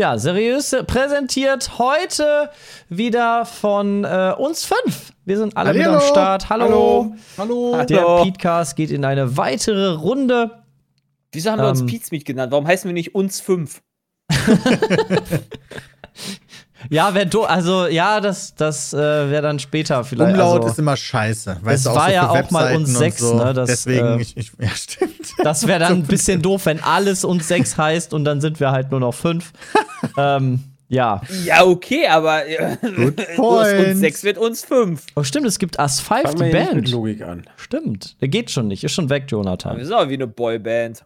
Ja, seriös präsentiert heute wieder von äh, uns fünf. Wir sind alle wieder am Hallihallo. Start. Hallo. Hallo. Der Hallo. Podcast geht in eine weitere Runde. Wieso haben wir uns Ähm. Pizmeet genannt? Warum heißen wir nicht uns fünf? Ja, wer do also ja, das, das äh, wäre dann später vielleicht. Umlaut also, ist immer scheiße. Weißt Es du, auch war so ja auch mal uns sechs, so. ne, das, Deswegen, äh, ich, ich, ja, stimmt. das wäre dann ein bisschen doof, wenn alles uns sechs heißt und dann sind wir halt nur noch fünf. ähm, ja. Ja, okay, aber äh, aus uns sechs wird uns fünf. Oh, stimmt, es gibt Us 5, Fangen die wir nicht mit Band. Logik an. Stimmt. Der geht schon nicht. Ist schon weg, Wir Jonathan. sind aber wie eine Boyband.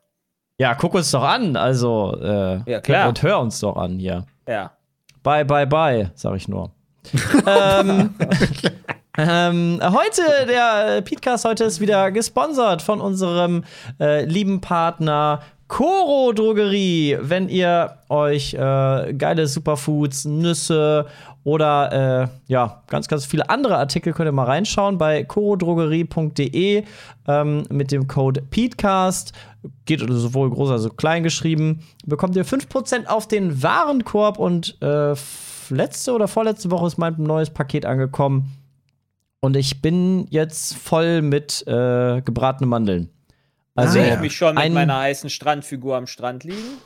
Ja, guck uns doch an. Also, äh, Ja, klar. Und hör uns doch an hier. Ja. Bye, bye, bye, sag ich nur. ähm, ähm, heute, der äh, Podcast heute ist wieder gesponsert von unserem äh, lieben Partner Coro Drogerie. Wenn ihr euch äh, geile Superfoods, Nüsse oder äh, ja, ganz, ganz viele andere Artikel könnt ihr mal reinschauen bei corodrogerie.de ähm, mit dem Code PETECAST. Geht sowohl groß als auch klein geschrieben. Bekommt ihr 5% auf den Warenkorb und äh, letzte oder vorletzte Woche ist mein neues Paket angekommen. Und ich bin jetzt voll mit äh, gebratenen Mandeln. Also, Sehe ja. ich mich schon mit ein- meiner heißen Strandfigur am Strand liegen?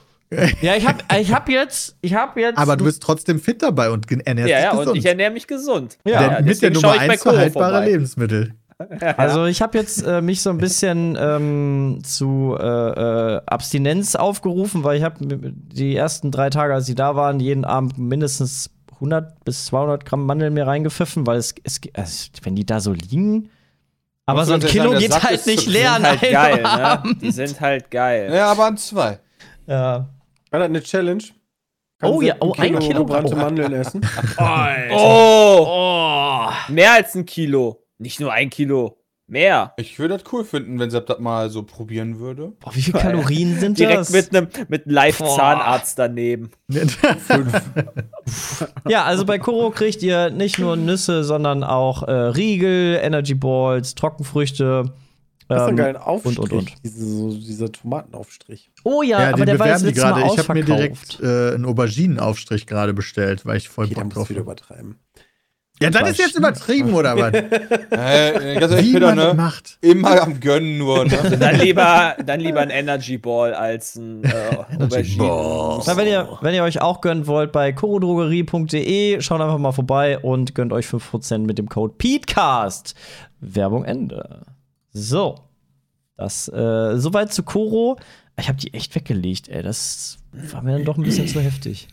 Ja, ich hab, ich hab jetzt, ich hab jetzt. Aber du bist trotzdem fit dabei und ernährst Ja, dich ja, gesund. und ich ernähre mich gesund. Ja, Der, mit der Nummer schaue ich bei 1 Koro verhaltbare vorbei. Lebensmittel. Also ich habe jetzt äh, mich so ein bisschen ähm, zu äh, äh, Abstinenz aufgerufen, weil ich habe die ersten drei Tage, als sie da waren, jeden Abend mindestens 100 bis 200 Gramm Mandeln mir reingepfiffen, weil es, es also, wenn die da so liegen. Aber so ein Kilo geht Sack halt nicht leer Die an sind halt geil, ne? Die sind halt geil. Ja, aber an zwei. Ja. War das eine Challenge? Oh ja, oh, ein Kilo gebrannte oh. Mandeln essen. Oh, Oh. mehr als ein Kilo. Nicht nur ein Kilo. Mehr. Ich würde das cool finden, wenn Sepp das mal so probieren würde. Boah, wie viele Kalorien sind Direkt das? mit einem mit einem Boah. Live-Zahnarzt daneben. Ja, also bei Koro kriegt ihr nicht nur Nüsse, sondern auch äh, Riegel, Energy Balls, Trockenfrüchte. Das ist ein ähm, geiler Aufstrich. und, und, und. Diese, so, dieser Tomatenaufstrich. Oh ja, Ja, aber den der war jetzt die gerade. Ich habe mir direkt äh, einen Auberginenaufstrich gerade bestellt, weil ich voll Okay, Bock drauf wieder übertreiben. Ja, das ist jetzt übertrieben, oder was? Äh, ganz ehrlich, Wie Peter, ne? macht. Immer am Gönnen nur, ne? Dann lieber, dann lieber ein Energy Ball als ein äh, Aubergine. Na, wenn, ihr, wenn ihr euch auch gönnen wollt, bei korodrogerie.de, schaut einfach mal vorbei und gönnt euch 5% mit dem Code PETECAST. Werbung Ende. So. Das, äh, soweit zu Koro. Ich habe die echt weggelegt, ey. Das war mir dann doch ein bisschen zu heftig.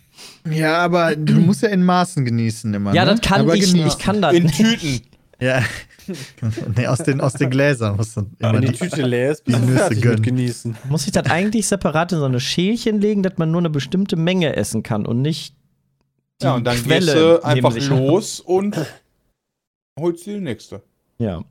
Ja, aber du musst ja in Maßen genießen immer. Ja, ne? das kann aber ich genießen. nicht. Ich kann das In nicht. Tüten. Ja. nee, aus den, aus den Gläsern musst du immer Wenn die die Tüte leer ist, bist die du Nüsse fertig gönnen. mit genießen. Muss ich das eigentlich separat in so eine Schälchen legen, dass man nur eine bestimmte Menge essen kann und nicht die Ja, und dann Quelle gehst du einfach los und holst dir die nächste. Ja.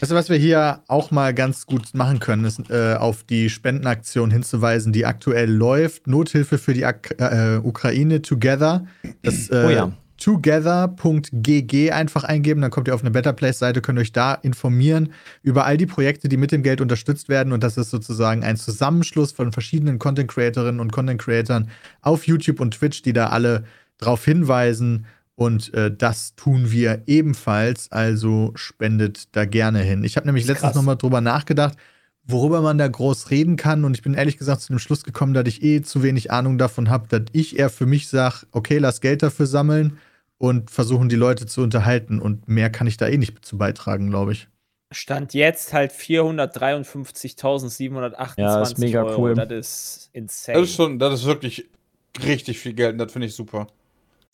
Weißt du, was wir hier auch mal ganz gut machen können, ist äh, auf die Spendenaktion hinzuweisen, die aktuell läuft. Nothilfe für die Ak äh, Ukraine Together. Das äh, Oh ja. together.gg einfach eingeben, dann kommt ihr auf eine Better Place-Seite, könnt euch da informieren über all die Projekte, die mit dem Geld unterstützt werden. Und das ist sozusagen ein Zusammenschluss von verschiedenen Content-Creatorinnen und Content-Creatoren auf YouTube und Twitch, die da alle drauf hinweisen. Und äh, das tun wir ebenfalls, also spendet da gerne hin. Ich habe nämlich letztens nochmal drüber nachgedacht, worüber man da groß reden kann. Und ich bin ehrlich gesagt zu dem Schluss gekommen, dass ich eh zu wenig Ahnung davon habe, dass ich eher für mich sage, okay, lass Geld dafür sammeln und versuchen, die Leute zu unterhalten. Und mehr kann ich da eh nicht zu beitragen, glaube ich. Stand jetzt halt 453.728 Ja, ist mega Euro. cool. Das ist insane. Das ist schon, das ist wirklich richtig viel Geld und das finde ich super.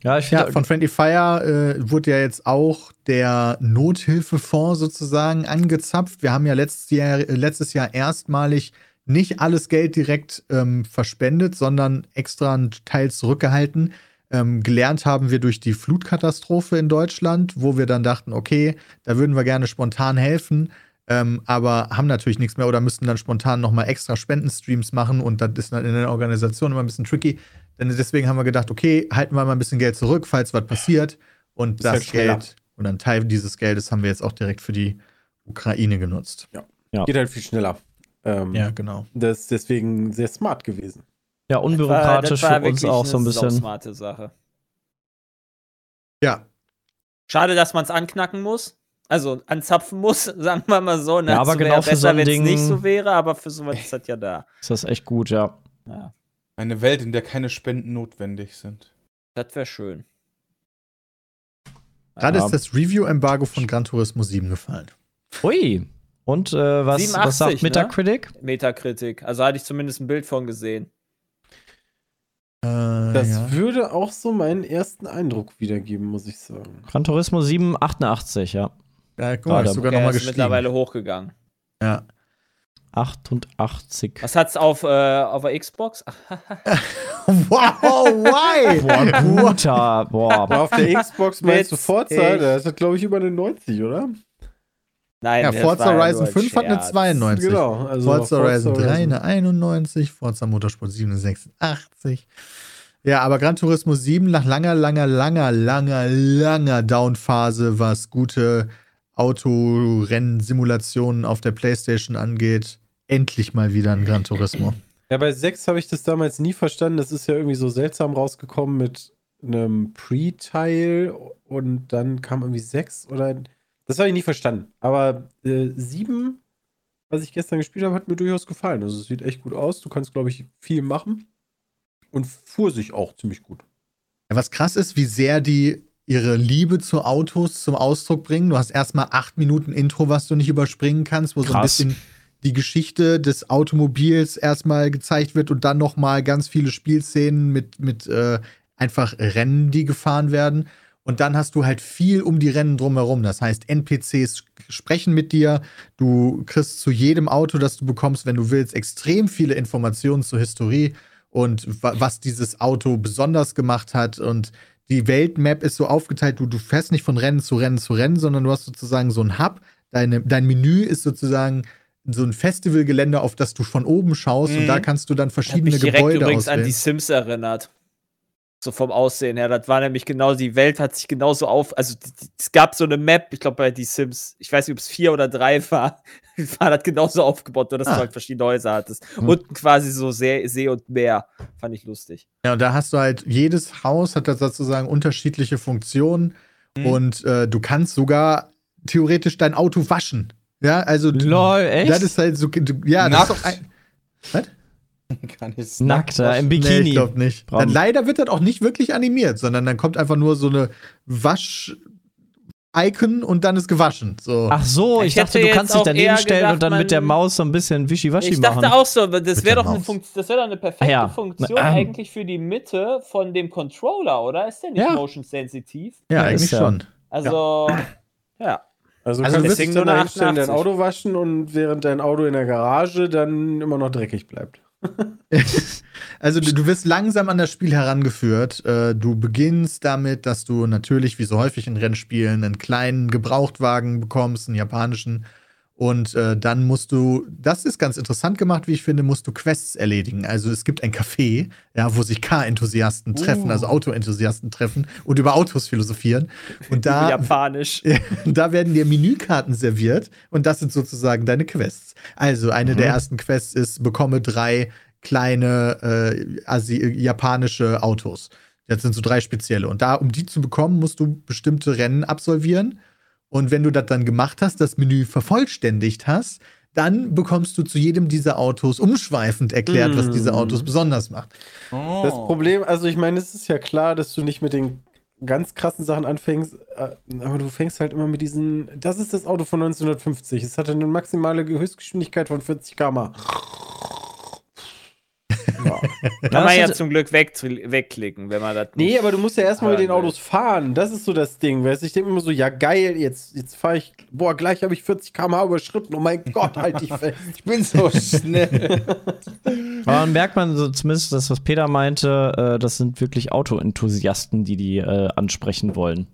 Ja, ich finde, Ja, von Friendly Fire äh, wurde ja jetzt auch der Nothilfefonds sozusagen angezapft. Wir haben ja letztes Jahr, letztes Jahr erstmalig nicht alles Geld direkt ähm, verspendet, sondern extra einen Teil zurückgehalten, Ähm, gelernt haben wir durch die Flutkatastrophe in Deutschland, wo wir dann dachten, okay, da würden wir gerne spontan helfen, ähm, aber haben natürlich nichts mehr oder müssten dann spontan nochmal extra Spendenstreams machen und das ist dann in der Organisation immer ein bisschen tricky. Denn deswegen haben wir gedacht, okay, halten wir mal ein bisschen Geld zurück, falls was passiert. Und das schneller. Geld und ein Teil dieses Geldes haben wir jetzt auch direkt für die Ukraine genutzt. Geht halt viel schneller. Ähm, Ja, genau. Das ist deswegen sehr smart gewesen. Ja, unbürokratisch Das war für uns auch so ein eine bisschen. smarte Sache. Ja, Schade, dass man es anknacken muss. Also anzapfen muss, sagen wir mal so. Ne? Ja, aber Es wäre genau für besser, so ein wenn es Ding- nicht so wäre, aber für sowas ist das ja da. Ist das echt gut, ja. Ja, Eine Welt, in der keine Spenden notwendig sind. das wäre schön. gerade Ja. ist das Review-Embargo von Gran Turismo 7 gefallen. Ui. Und äh, was, 87, was sagt ne? Metacritic? Metakritik. Also hatte ich zumindest ein Bild von gesehen. Äh, Das ja. würde auch so meinen ersten Eindruck wiedergeben, muss ich sagen. Gran Turismo 7, 88, ja. Ja, guck mal, Gerade. ist sogar nochmal ist gestiegen. mittlerweile hochgegangen. Ja. 88. Was hat's auf, äh, auf der Xbox? Wow, why? Boah, guter. Boah, Aber auf der Xbox meinst du. Forza? Da ist das, glaube ich, über eine 90, oder? nein, Ja, Forza Horizon nur ein 5 hat eine Scherz. 92. Genau. Also Forza Horizon 3 Horizon. eine 91, Forza Motorsport 7 eine 86. Ja, aber Gran Turismo 7 nach langer, langer, langer, langer, langer Downphase, was gute Autorennsimulationen auf der Playstation angeht, endlich mal wieder ein Gran Turismo. Ja, bei 6 habe ich das damals nie verstanden. Das ist ja irgendwie so seltsam rausgekommen mit einem Pre-Teil und dann kam irgendwie 6 oder. Das habe ich nie verstanden. Aber äh, 7, was ich gestern gespielt habe, hat mir durchaus gefallen. Also es sieht echt gut aus. Du kannst, glaube ich, viel machen. Und fuhr sich auch ziemlich gut. Ja, was krass ist, wie sehr die ihre Liebe zu Autos zum Ausdruck bringen. Du hast erstmal acht Minuten Intro, was du nicht überspringen kannst, wo so ein Krass. bisschen die Geschichte des Automobils erstmal gezeigt wird und dann nochmal ganz viele Spielszenen mit, mit äh, einfach Rennen, die gefahren werden. Und dann hast du halt viel um die Rennen drumherum. Das heißt, NPCs sprechen mit dir. Du kriegst zu jedem Auto, das du bekommst, wenn du willst, extrem viele Informationen zur Historie und wa was dieses Auto besonders gemacht hat. Und die Weltmap ist so aufgeteilt, du, du fährst nicht von Rennen zu Rennen zu Rennen, sondern du hast sozusagen so ein Hub. Deine, dein Menü ist sozusagen so ein Festivalgelände, auf das du von oben schaust und Mhm. da kannst du dann verschiedene mich direkt Gebäude übrigens an die Sims erinnert. So vom Aussehen her. Das war nämlich genau, die Welt hat sich genauso auf. Also es gab so eine Map, ich glaube bei die Sims, ich weiß nicht, ob es vier oder drei war, war das genauso aufgebaut, nur dass Ah. du halt verschiedene Häuser hattest. Hm. Unten quasi so See, See und Meer. Fand ich lustig. Ja, und da hast du halt, jedes Haus hat da sozusagen unterschiedliche Funktionen Mhm. und äh, du kannst sogar theoretisch dein Auto waschen. Ja, also du- Lol, echt? das ist halt so, du, ja, das ist doch ein, Kann ich Nackt, ja, im Nee, Bikini. ich glaube nicht. Dann leider wird das auch nicht wirklich animiert, sondern dann kommt einfach nur so eine Wasch-Icon und dann ist gewaschen. So. Ach so, ich, Ich dachte, du kannst dich daneben stellen und gedacht, dann mit der Maus so ein bisschen wischiwaschi Ich machen. dachte auch so, das wäre doch, eine das wär doch eine perfekte Ja. Funktion Ähm. eigentlich für die Mitte von dem Controller, oder? Ist der nicht Ja. motion sensitiv? ja, ja, eigentlich schon. Also, ja. Also, Also du kannst dann nur eine einstellen, dein 88. Auto waschen und während dein Auto in der Garage dann immer noch dreckig bleibt. Also du, du wirst langsam an das Spiel herangeführt. Äh, du beginnst damit, dass du natürlich, wie so häufig in Rennspielen, einen kleinen Gebrauchtwagen bekommst, einen japanischen. Und äh, dann musst du, das ist ganz interessant gemacht, wie ich finde, musst du Quests erledigen. Also es gibt ein Café, ja, wo sich Car-Enthusiasten treffen, also Auto-Enthusiasten treffen und über Autos philosophieren. Und da, Japanisch. da werden dir Menükarten serviert und das sind sozusagen deine Quests. Also eine der ersten Quests ist, bekomme drei kleine äh, Asi japanische Autos. Das sind so drei spezielle. Und da, um die zu bekommen, musst du bestimmte Rennen absolvieren. Und wenn du das dann gemacht hast, das Menü vervollständigt hast, dann bekommst du zu jedem dieser Autos umschweifend erklärt, was diese Autos besonders macht. Oh. Das Problem, also ich meine, es ist ja klar, dass du nicht mit den ganz krassen Sachen anfängst, äh, aber du fängst halt immer mit diesen. Das ist das Auto von 1950. Es hatte eine maximale Höchstgeschwindigkeit von 40 km/h. Kann man ja zum Glück weg, wegklicken, wenn man das Nee, aber du musst ja erstmal mit den. Autos fahren. Das ist so das Ding. Weißt? Ich denke immer so, ja geil, jetzt, jetzt fahre ich, boah, gleich habe ich 40 km/h überschritten. Oh mein Gott, halt dich fest. Ich bin so schnell. Aber dann merkt man so zumindest das, was Peter meinte, äh, das sind wirklich Autoenthusiasten, die die äh, ansprechen wollen.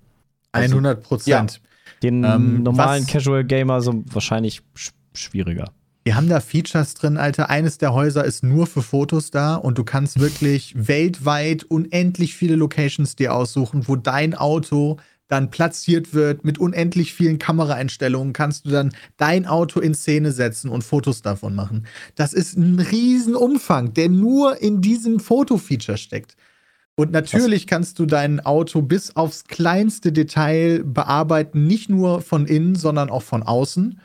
Also 100 Prozent. Den Ähm, normalen was- Casual Gamer so wahrscheinlich sch schwieriger. Wir haben da Features drin, Alter. Eines der Häuser ist nur für Fotos da und du kannst wirklich weltweit unendlich viele Locations dir aussuchen, wo dein Auto dann platziert wird mit unendlich vielen Kameraeinstellungen, kannst du dann dein Auto in Szene setzen und Fotos davon machen. Das ist ein Riesenumfang, der nur in diesem Foto-Feature steckt. Und natürlich kannst du dein Auto bis aufs kleinste Detail bearbeiten, nicht nur von innen, sondern auch von außen.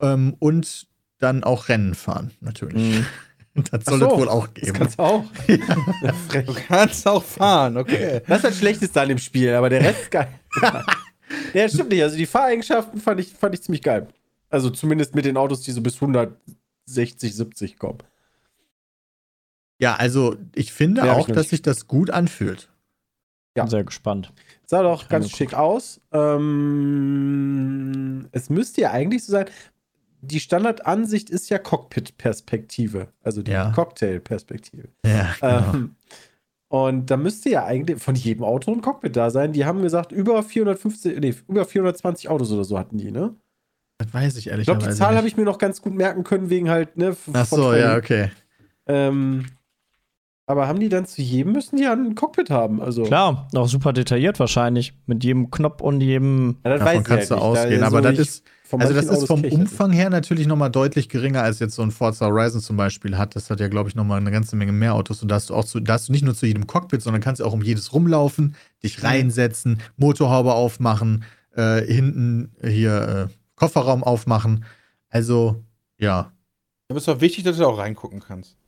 Ähm, und dann auch Rennen fahren, natürlich. Mhm. Das soll so, es wohl auch Das geben. kannst du auch. Frech. Du kannst auch fahren, okay. Das ist das Schlechteste an dem Spiel, aber der Rest ist geil. ja, stimmt nicht. Also die Fahreigenschaften fand ich, fand ich ziemlich geil. Also zumindest mit den Autos, die so bis 160, 70 kommen. Ja, also ich finde Ja, auch, ich dass sich das gut anfühlt. Ja. Bin sehr gespannt. Sah doch ganz schick aus. Ähm, es müsste ja eigentlich so sein, die Standardansicht ist ja Cockpit-Perspektive, also die Ja. Cocktail-Perspektive. Ja, genau. Ähm, und da müsste ja eigentlich von jedem Auto ein Cockpit da sein. Die haben gesagt, über 450, nee, über 420 Autos oder so hatten die, ne? das weiß ich Ich ehrlich glaube, die Zahl habe ich mir noch ganz gut merken können, wegen halt, ne? Ach so, Training. ja, okay. Ähm, aber haben die dann zu jedem, müssen die ja ein Cockpit haben? Also, Klar, auch super detailliert wahrscheinlich. Mit jedem Knopf und jedem. Ja, das Davon weiß ich kannst du halt nicht. ausgehen. Da- aber so das ich- ist, also das manchen ist Autos vom. Umfang her natürlich nochmal deutlich geringer als jetzt so ein Forza Horizon zum Beispiel hat. Das hat ja, glaube ich, nochmal eine ganze Menge mehr Autos. Und da hast du auch zu, da hast du nicht nur zu jedem Cockpit, sondern kannst auch um jedes rumlaufen, Mhm. dich reinsetzen, Motorhaube aufmachen, äh, hinten hier äh, Kofferraum aufmachen. Also, ja. Aber es ist doch wichtig, dass du da auch reingucken kannst.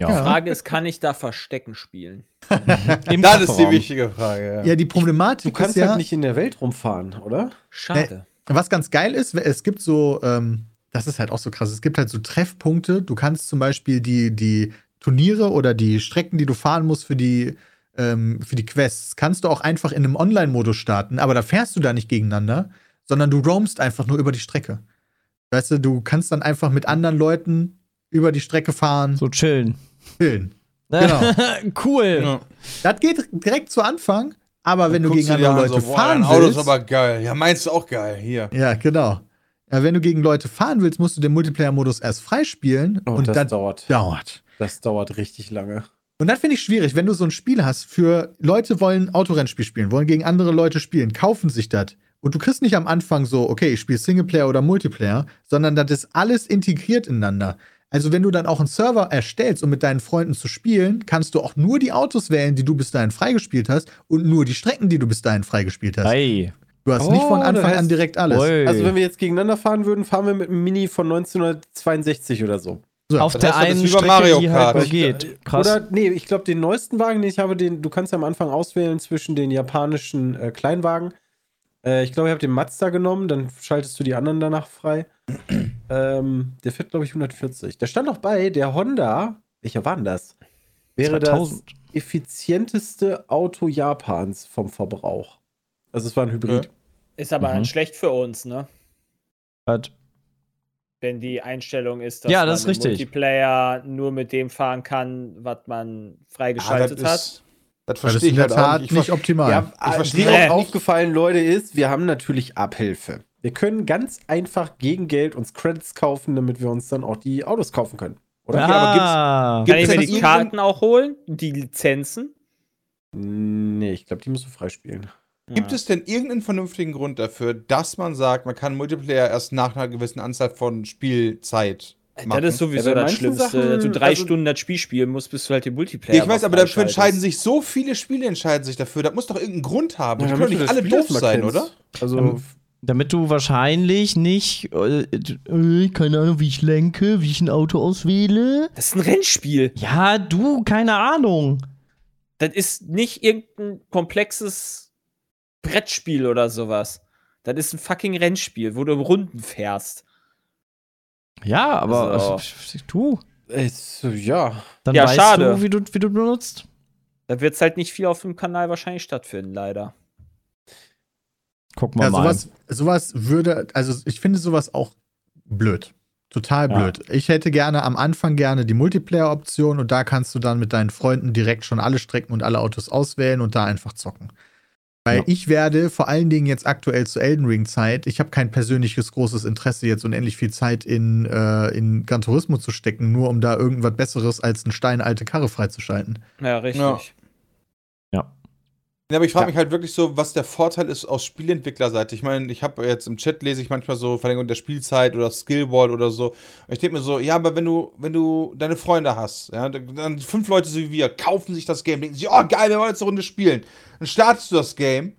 Ja. Ja. Frage ist, kann ich da Verstecken spielen? Das ist die Kofferraum. wichtige Frage, ja. Ja, die Problematik Du kannst ist ja, halt nicht in der Welt rumfahren, oder? Schade. Was ganz geil ist, es gibt so, ähm, das ist halt auch so krass, es gibt halt so Treffpunkte. Du kannst zum Beispiel die, die Turniere oder die Strecken, die du fahren musst für die, ähm, für die Quests, kannst du auch einfach in einem Online-Modus starten, aber da fährst du da nicht gegeneinander, sondern du roamst einfach nur über die Strecke. Weißt du, du kannst dann einfach mit anderen Leuten über die Strecke fahren, So chillen. chillen. Genau. cool. Ja. Das geht direkt zu Anfang, aber wenn du gegen andere an, Leute so, boah, fahren dein Auto willst. ist aber geil. Ja, meinst du auch geil. Hier. Ja, genau. Ja, wenn du gegen Leute fahren willst, musst du den Multiplayer-Modus erst freispielen Oh, und das das dauert. dauert. Das dauert richtig lange. Und das finde ich schwierig, wenn du so ein Spiel hast für Leute wollen Autorennspiel spielen, wollen gegen andere Leute spielen, kaufen sich das. Und du kriegst nicht am Anfang so, okay, ich spiele Singleplayer oder Multiplayer, sondern das ist alles integriert ineinander. Also wenn du dann auch einen Server erstellst, um mit deinen Freunden zu spielen, kannst du auch nur die Autos wählen, die du bis dahin freigespielt hast und nur die Strecken, die du bis dahin freigespielt hast. Hey. Du hast Oh, nicht von das Anfang heißt- an direkt alles. Oi. Also, wenn wir jetzt gegeneinander fahren würden, fahren wir mit einem Mini von 1962 oder so. So, Auf der heißt, einen Strecke, Mario die halt Kart. nur geht. Krass. Oder, nee, ich glaube, den neuesten Wagen, den ich habe, den, du kannst ja am Anfang auswählen zwischen den japanischen äh, Kleinwagen. Äh, ich glaube, ich habe den Mazda genommen, dann schaltest du die anderen danach frei. Ähm, der fährt, glaube ich, 140. Da stand noch bei, der Honda, welcher war denn das? Wäre 2000. das effizienteste Auto Japans vom Verbrauch. Also, es war ein Hybrid. Ist aber Mhm. schlecht für uns, ne? Hat- Wenn die Einstellung ist, dass Ja, man das ist im richtig. Multiplayer nur mit dem fahren kann, was man freigeschaltet Ah, hat. ist, das das verstehe ist in ich der halt Tat nicht. nicht Ich optimal. Ja, Ich äh, verstehe wie auch aufgefallen, Leute, ist, wir haben natürlich Abhilfe. Wir können ganz einfach gegen Geld uns Credits kaufen, damit wir uns dann auch die Autos kaufen können. Oder? Ja, aber gibt's- Ah. Kann ich Gibt's mir denn die Karten auch holen? Die Lizenzen? Nee, ich glaube, die musst du freispielen. Gibt es denn irgendeinen vernünftigen Grund dafür, dass man sagt, man kann Multiplayer erst nach einer gewissen Anzahl von Spielzeit machen? Das ist sowieso Ja, das Schlimmste. Sachen- dass du drei also- Stunden das Spiel spielen musst, bis du halt den Multiplayer Ja, ich weiß, aber dafür entscheiden sich so viele Spiele entscheiden sich dafür. Das muss doch irgendeinen Grund haben. Ja, die damit können doch nicht das alle Spiel doof sein, kennst. oder? Also, Ähm, Damit du wahrscheinlich nicht, äh, äh, keine Ahnung, wie ich lenke, wie ich ein Auto auswähle. Das ist ein Rennspiel. Ja, du, keine Ahnung. Das ist nicht irgendein komplexes Brettspiel oder sowas. Das ist ein fucking Rennspiel, wo du Runden fährst. Ja, aber Also- äh, du, es, ja. dann Ja, weißt schade. du, wie du, wie du benutzt. Da wird es halt nicht viel auf dem Kanal wahrscheinlich stattfinden, leider. Guck mal Ja, mal. sowas, sowas würde, also ich finde sowas auch blöd. Total Ja. blöd. Ich hätte gerne am Anfang gerne die Multiplayer-Option und da kannst du dann mit deinen Freunden direkt schon alle Strecken und alle Autos auswählen und da einfach zocken. Weil Ja. ich werde vor allen Dingen jetzt aktuell zu Elden Ring Zeit, ich habe kein persönliches großes Interesse, jetzt unendlich viel Zeit in, äh, in Gran Turismo zu stecken, nur um da irgendwas Besseres als eine steinalte Karre freizuschalten. Ja, richtig. Ja. Ja. Ja, aber ich frage Ja. mich halt wirklich so, was der Vorteil ist aus Spielentwicklerseite. Ich meine, ich habe jetzt im Chat lese ich manchmal so Verlängerung der Spielzeit oder Skillwall oder so. Und ich denke mir so, ja, aber wenn du, wenn du deine Freunde hast, ja, dann fünf Leute so wie wir kaufen sich das Game, denken sich, oh geil, wir wollen jetzt eine Runde spielen. Dann startest du das Game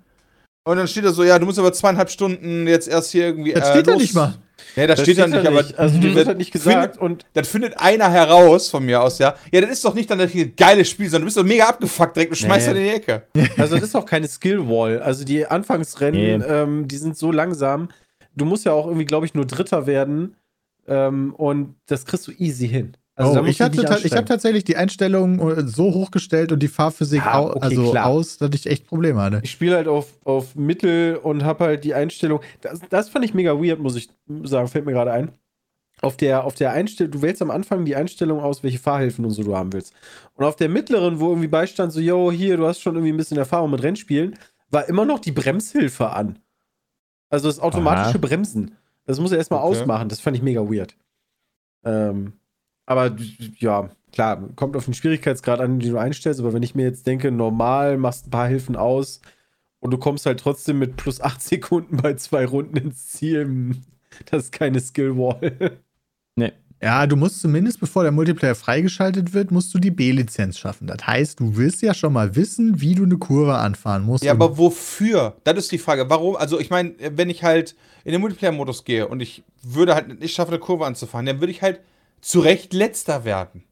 und dann steht da so, ja, du musst aber zweieinhalb Stunden jetzt erst hier irgendwie. Das äh, steht da los- nicht mal. Ja, das, steht da nicht, aber Also, Mhm. wird halt nicht gesagt und das findet einer heraus von mir aus, ja. Ja, das ist doch nicht dann ein geiles Spiel, sondern du bist doch mega abgefuckt direkt und schmeißt Nee. nee. in die Ecke. Also das ist auch keine Skill-Wall. Also die Anfangsrennen, Nee. ähm, die sind so langsam. Du musst ja auch irgendwie, glaube ich, nur Dritter werden. Ähm, und das kriegst du easy hin. Also oh, ich hatte dich ta- ich habe tatsächlich die Einstellungen äh, so hochgestellt und die Fahrphysik Ja, au okay, also klar. aus, dass ich echt Probleme hatte. Ich spiele halt auf, auf Mittel und habe halt die Einstellung. Das, das fand ich mega weird, muss ich sagen, fällt mir gerade ein. Auf der, auf der Einstellung, du wählst am Anfang die Einstellung aus, welche Fahrhilfen und so du haben willst. Und auf der mittleren, wo irgendwie beistand, so, yo, hier, du hast schon irgendwie ein bisschen Erfahrung mit Rennspielen, war immer noch die Bremshilfe an. Also das automatische Aha. Bremsen. Das muss er erstmal Okay. ausmachen. Das fand ich mega weird. Ähm, aber ja, klar, kommt auf den Schwierigkeitsgrad an, den du einstellst. Aber wenn ich mir jetzt denke, normal machst ein paar Hilfen aus und du kommst halt trotzdem mit plus 8 Sekunden bei zwei Runden ins Ziel, hm, das ist keine Skill-Wall. Nee. Ja, du musst zumindest, bevor der Multiplayer freigeschaltet wird, musst du die B-Lizenz schaffen. Das heißt, du willst ja schon mal wissen, wie du eine Kurve anfahren musst. Ja, aber wofür? Das ist die Frage. Warum? Also, ich meine, wenn ich halt in den Multiplayer-Modus gehe und ich würde halt nicht schaffen, eine Kurve anzufahren, dann würde ich halt zu Recht letzter werden.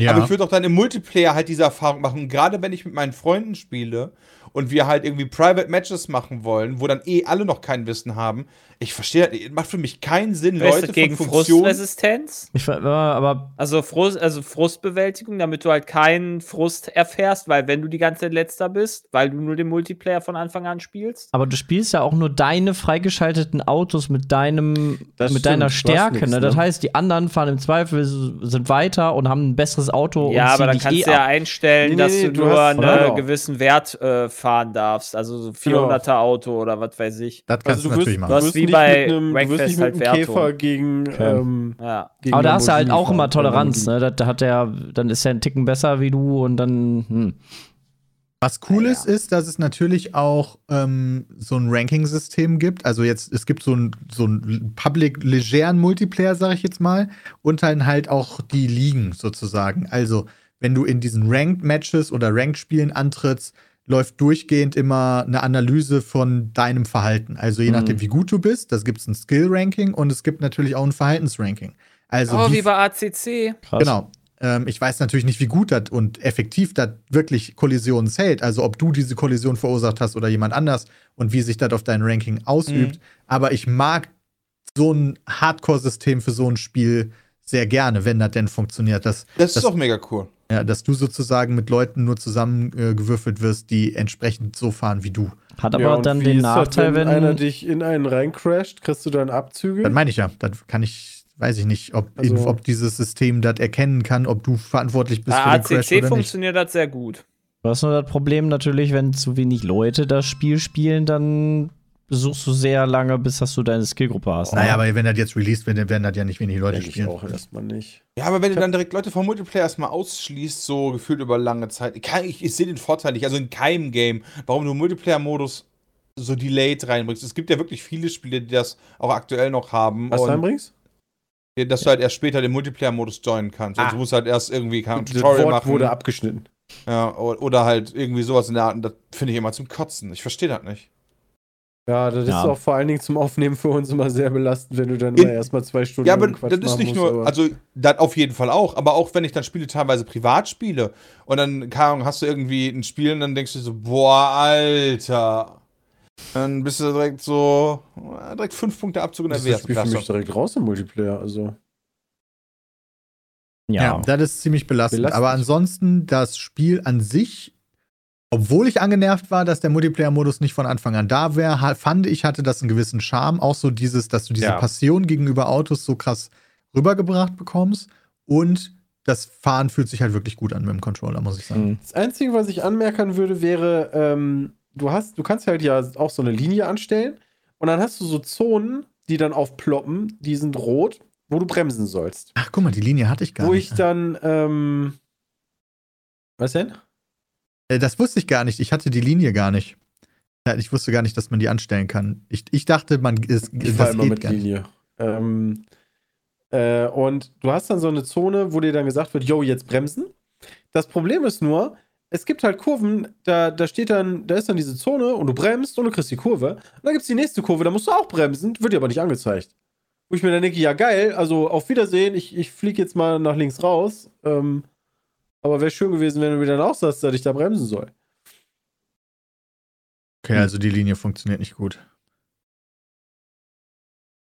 ja. Aber ich würde auch dann im Multiplayer halt diese Erfahrung machen. Gerade wenn ich mit meinen Freunden spiele und wir halt irgendwie Private Matches machen wollen, wo dann eh alle noch kein Wissen haben. Ich verstehe, macht für mich keinen Sinn, Weißt Leute du, gegen von. Frustresistenz? Ich, aber Also, Frust, also Frustbewältigung, damit du halt keinen Frust erfährst, weil wenn du die ganze Zeit letzter bist, weil du nur den Multiplayer von Anfang an spielst. Aber du spielst ja auch nur deine freigeschalteten Autos mit deinem Das mit stimmt, deiner Stärke. nix, ne? Das ne? heißt, die anderen fahren im Zweifel sind weiter und haben ein besseres Auto ja, und aber dann kannst eh du ja ab. einstellen, Nee, dass nee, du, du nur einen genau. gewissen Wert äh, fahren darfst. Also so Genau. 400er Auto oder was weiß ich. das kannst Also du wirst, natürlich du machen. Du hast wirst wie bei mit einem, du wirst nicht mit halt einem. Käfer gegen, Okay. ähm, Ja. gegen Aber da hast du halt auch immer. Toleranz, ne? Da, da hat der, dann ist er ein Ticken besser wie du und dann, hm. Was cool ist, ist, dass es natürlich auch ähm, so ein Ranking-System gibt. Also jetzt, es gibt so ein, so ein public-legeren Multiplayer, sag ich jetzt mal, und dann halt auch die Ligen sozusagen. Also, wenn du in diesen Ranked-Matches oder Ranked-Spielen antrittst, läuft durchgehend immer eine Analyse von deinem Verhalten. Also je Mhm. nachdem, wie gut du bist, das gibt es ein Skill-Ranking und es gibt natürlich auch ein Verhaltensranking. Also Oh, wie wie bei ACC. krass. Genau. Ähm, ich weiß natürlich nicht, wie gut das und effektiv das wirklich Kollisionen zählt. Also ob du diese Kollision verursacht hast oder jemand anders und wie sich das auf dein Ranking ausübt. Aber ich mag so ein Hardcore-System für so ein Spiel sehr gerne, wenn das denn funktioniert. Das ist Das- doch mega cool. Ja, dass du sozusagen mit Leuten nur zusammengewürfelt äh, wirst, die entsprechend so fahren wie du. Hat aber Ja, dann den ist das, Nachteil, wenn. einer dich in einen reincrasht, kriegst du dann Abzüge? Das meine ich ja. Das kann ich, weiß ich nicht, ob, Also- ob dieses System das erkennen kann, ob du verantwortlich bist Bei für den Crash ACC oder nicht. funktioniert das sehr gut. Du hast nur das Problem natürlich, wenn zu wenig Leute das Spiel spielen, dann suchst du sehr lange, bis dass du deine Skillgruppe hast. ne? Naja, aber wenn das jetzt released wird, dann werden das ja nicht wenig Leute Denke ich spielen. auch erstmal nicht. Ja, aber wenn du dann direkt Leute vom Multiplayer erstmal ausschließt, so gefühlt über lange Zeit, ich, kann- ich, ich sehe den Vorteil nicht, also in keinem Game, warum du Multiplayer-Modus so delayed reinbringst. Es gibt ja wirklich viele Spiele, die das auch aktuell noch haben. Was und reinbringst? dass du halt erst später den Multiplayer-Modus joinen kannst. Und Ah. du musst halt erst irgendwie kein Tutorial Wort machen. wurde abgeschnitten. ja, oder halt irgendwie sowas in der Art. Und das finde ich immer zum Kotzen. Ich verstehe das nicht. Ja, das Ja. ist auch vor allen Dingen zum Aufnehmen für uns immer sehr belastend, wenn du dann In- immer erstmal zwei Stunden Ja, aber Quatsch das ist nicht musst, nur, also das auf jeden Fall auch, aber auch wenn ich dann Spiele teilweise privat spiele und dann, keine Ahnung, hast du irgendwie ein Spiel und dann denkst du so, boah, Alter. Dann bist du direkt so, direkt fünf Punkte Abzug in der das Spiel für mich direkt raus im Multiplayer. Also, Ja, Ja. das ist ziemlich belastend. Belastend. Aber ansonsten, das Spiel an sich obwohl ich angenervt war, dass der Multiplayer-Modus nicht von Anfang an da wäre, fand ich, hatte das einen gewissen Charme. Auch so dieses, dass du diese Ja. Passion gegenüber Autos so krass rübergebracht bekommst. Und das Fahren fühlt sich halt wirklich gut an mit dem Controller, muss ich sagen. Mhm. Das Einzige, was ich anmerken würde, wäre, ähm, du hast, du kannst halt ja auch so eine Linie anstellen und dann hast du so Zonen, die dann aufploppen, die sind rot, wo du bremsen sollst. Ach, guck mal, die Linie hatte ich gar wo nicht. ich dann, ähm, was denn? Äh, Das wusste ich gar nicht. Ich hatte die Linie gar nicht. Ich wusste gar nicht, dass man die anstellen kann. Ich, ich dachte, man ist, Ich das immer mit. Linie. Ähm, äh, und du hast dann so eine Zone, wo dir dann gesagt wird, yo, jetzt bremsen. Das Problem ist nur, es gibt halt Kurven, da, da steht dann, da ist dann diese Zone und du bremst und du kriegst die Kurve. Und dann gibt es die nächste Kurve, da musst du auch bremsen, wird dir aber nicht angezeigt. Wo ich mir dann denke, ja geil, also auf Wiedersehen, ich, ich fliege jetzt mal nach links raus. Ähm, aber wäre schön gewesen, wenn du mir dann auch sagst, dass ich da bremsen soll. Okay, also die Linie funktioniert nicht gut.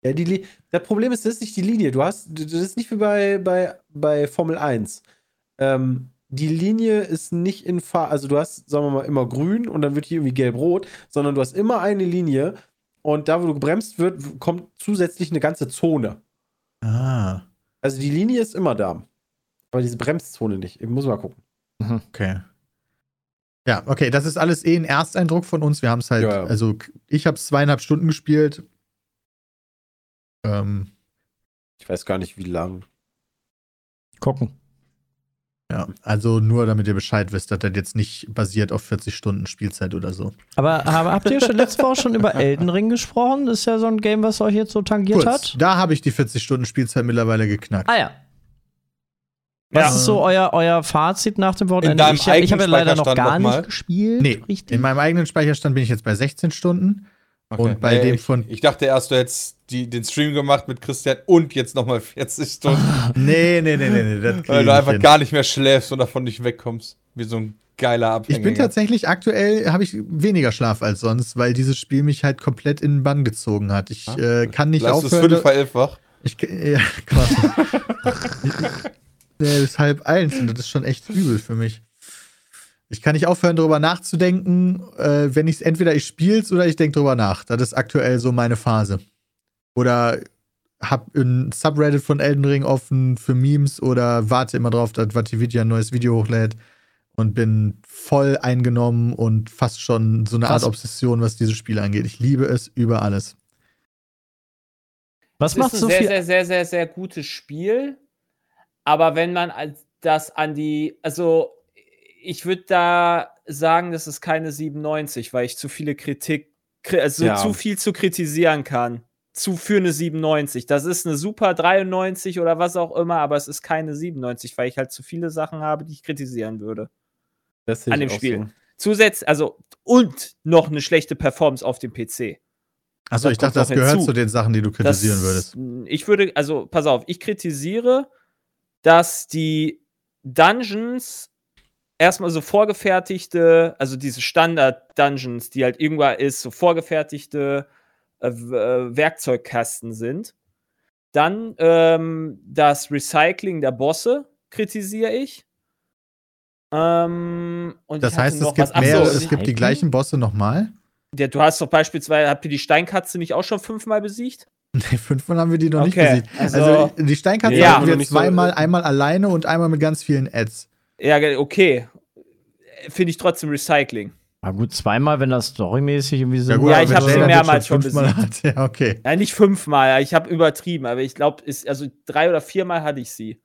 Ja, die Li das Problem ist, das ist nicht die Linie. Du hast, das ist nicht wie bei, bei, bei Formel 1. Ähm, die Linie ist nicht in Fahr, also du hast, sagen wir mal, immer grün und dann wird hier irgendwie gelb-rot, sondern du hast immer eine Linie und da, wo du gebremst wird, kommt zusätzlich eine ganze Zone. Ah, Also die Linie ist immer da. Aber diese Bremszone nicht. Ich muss mal gucken. okay. Ja, okay, das ist alles eh ein Ersteindruck von uns. Wir haben es halt, Ja, ja. also ich habe es zweieinhalb Stunden gespielt. Ähm, Ich weiß gar nicht, wie lang. Gucken. ja, also nur damit ihr Bescheid wisst, dass das jetzt nicht basiert auf 40 Stunden Spielzeit oder so. Aber hab- habt ihr schon letzte Woche schon über Elden Ring gesprochen? Das ist ja so ein Game, was euch jetzt so tangiert Kurz, hat. da habe ich die 40 Stunden Spielzeit mittlerweile geknackt. Ah ja. Was Ja. ist so euer, euer Fazit nach dem Wochenende? Ich, ich habe ja leider noch gar noch nicht gespielt. Nee, richtig. in meinem eigenen Speicherstand bin ich jetzt bei 16 Stunden. Und bei dem ich, von- Ich dachte erst, du hättest die, den Stream gemacht mit Christian und jetzt nochmal 40 Stunden, Nee, nee, nee, nee, nee. Weil ich du einfach hin. gar nicht mehr schläfst und davon nicht wegkommst. Wie so ein geiler Abhängiger. Ich bin tatsächlich aktuell, habe ich weniger Schlaf als sonst, weil dieses Spiel mich halt komplett in den Bann gezogen hat. Ich Ah. äh, kann nicht Lass es aufhören. fünf vor elf wach. Ich, ja, quasi. bis halb eins und das ist schon echt übel für mich. Ich kann nicht aufhören, darüber nachzudenken, äh, wenn ich entweder ich spiel's oder ich denke drüber nach. Das ist aktuell so meine Phase. Oder hab ein Subreddit von Elden Ring offen für Memes oder warte immer drauf, dass Vatividia ein neues Video hochlädt und bin voll eingenommen und fast schon so eine. Art Obsession, was dieses Spiel angeht. Ich liebe es über alles. Was Es macht ist so ein sehr, viel? sehr, sehr, sehr, sehr gutes Spiel. Aber wenn man das an die, also ich würde da sagen, das ist keine 97, weil ich zu viele Kritik, kri- also Ja. zu viel zu kritisieren kann. Zu für eine 97. Das ist eine super 93 oder was auch immer, aber es ist keine 97, weil ich halt zu viele Sachen habe, die ich kritisieren würde. Das An dem Spiel. so. Zusätzlich, also und noch eine schlechte Performance auf dem PC. Achso, ich dachte, das gehört hinzu. zu den Sachen, die du kritisieren das, würdest. Ich würde, also pass auf, ich kritisiere, dass die Dungeons erstmal so vorgefertigte, also diese Standard-Dungeons, die halt irgendwann ist, so vorgefertigte äh, äh, Werkzeugkasten sind. Dann ähm, das Recycling der Bosse kritisiere ich. Ähm, und Das ich heißt, es gibt Ach mehr, so, es gibt die gleichen Bosse nochmal. der, du hast doch beispielsweise, habt ihr die Steinkatze nicht auch schon fünfmal besiegt? Nee, fünfmal haben wir die noch nicht Okay, besiegt. also- Also, die Steinkatze Ja. hatten wir nicht so- zweimal, einmal alleine und einmal mit ganz vielen Ads. Ja, okay. Finde ich trotzdem Recycling. Na gut, zweimal, wenn das storymäßig irgendwie so. Ja, ich wenn hab sie Jada das mehrmals schon hat. Ja, okay. Ja, nicht fünfmal, ich habe übertrieben, aber ich glaube, also drei oder viermal hatte ich sie.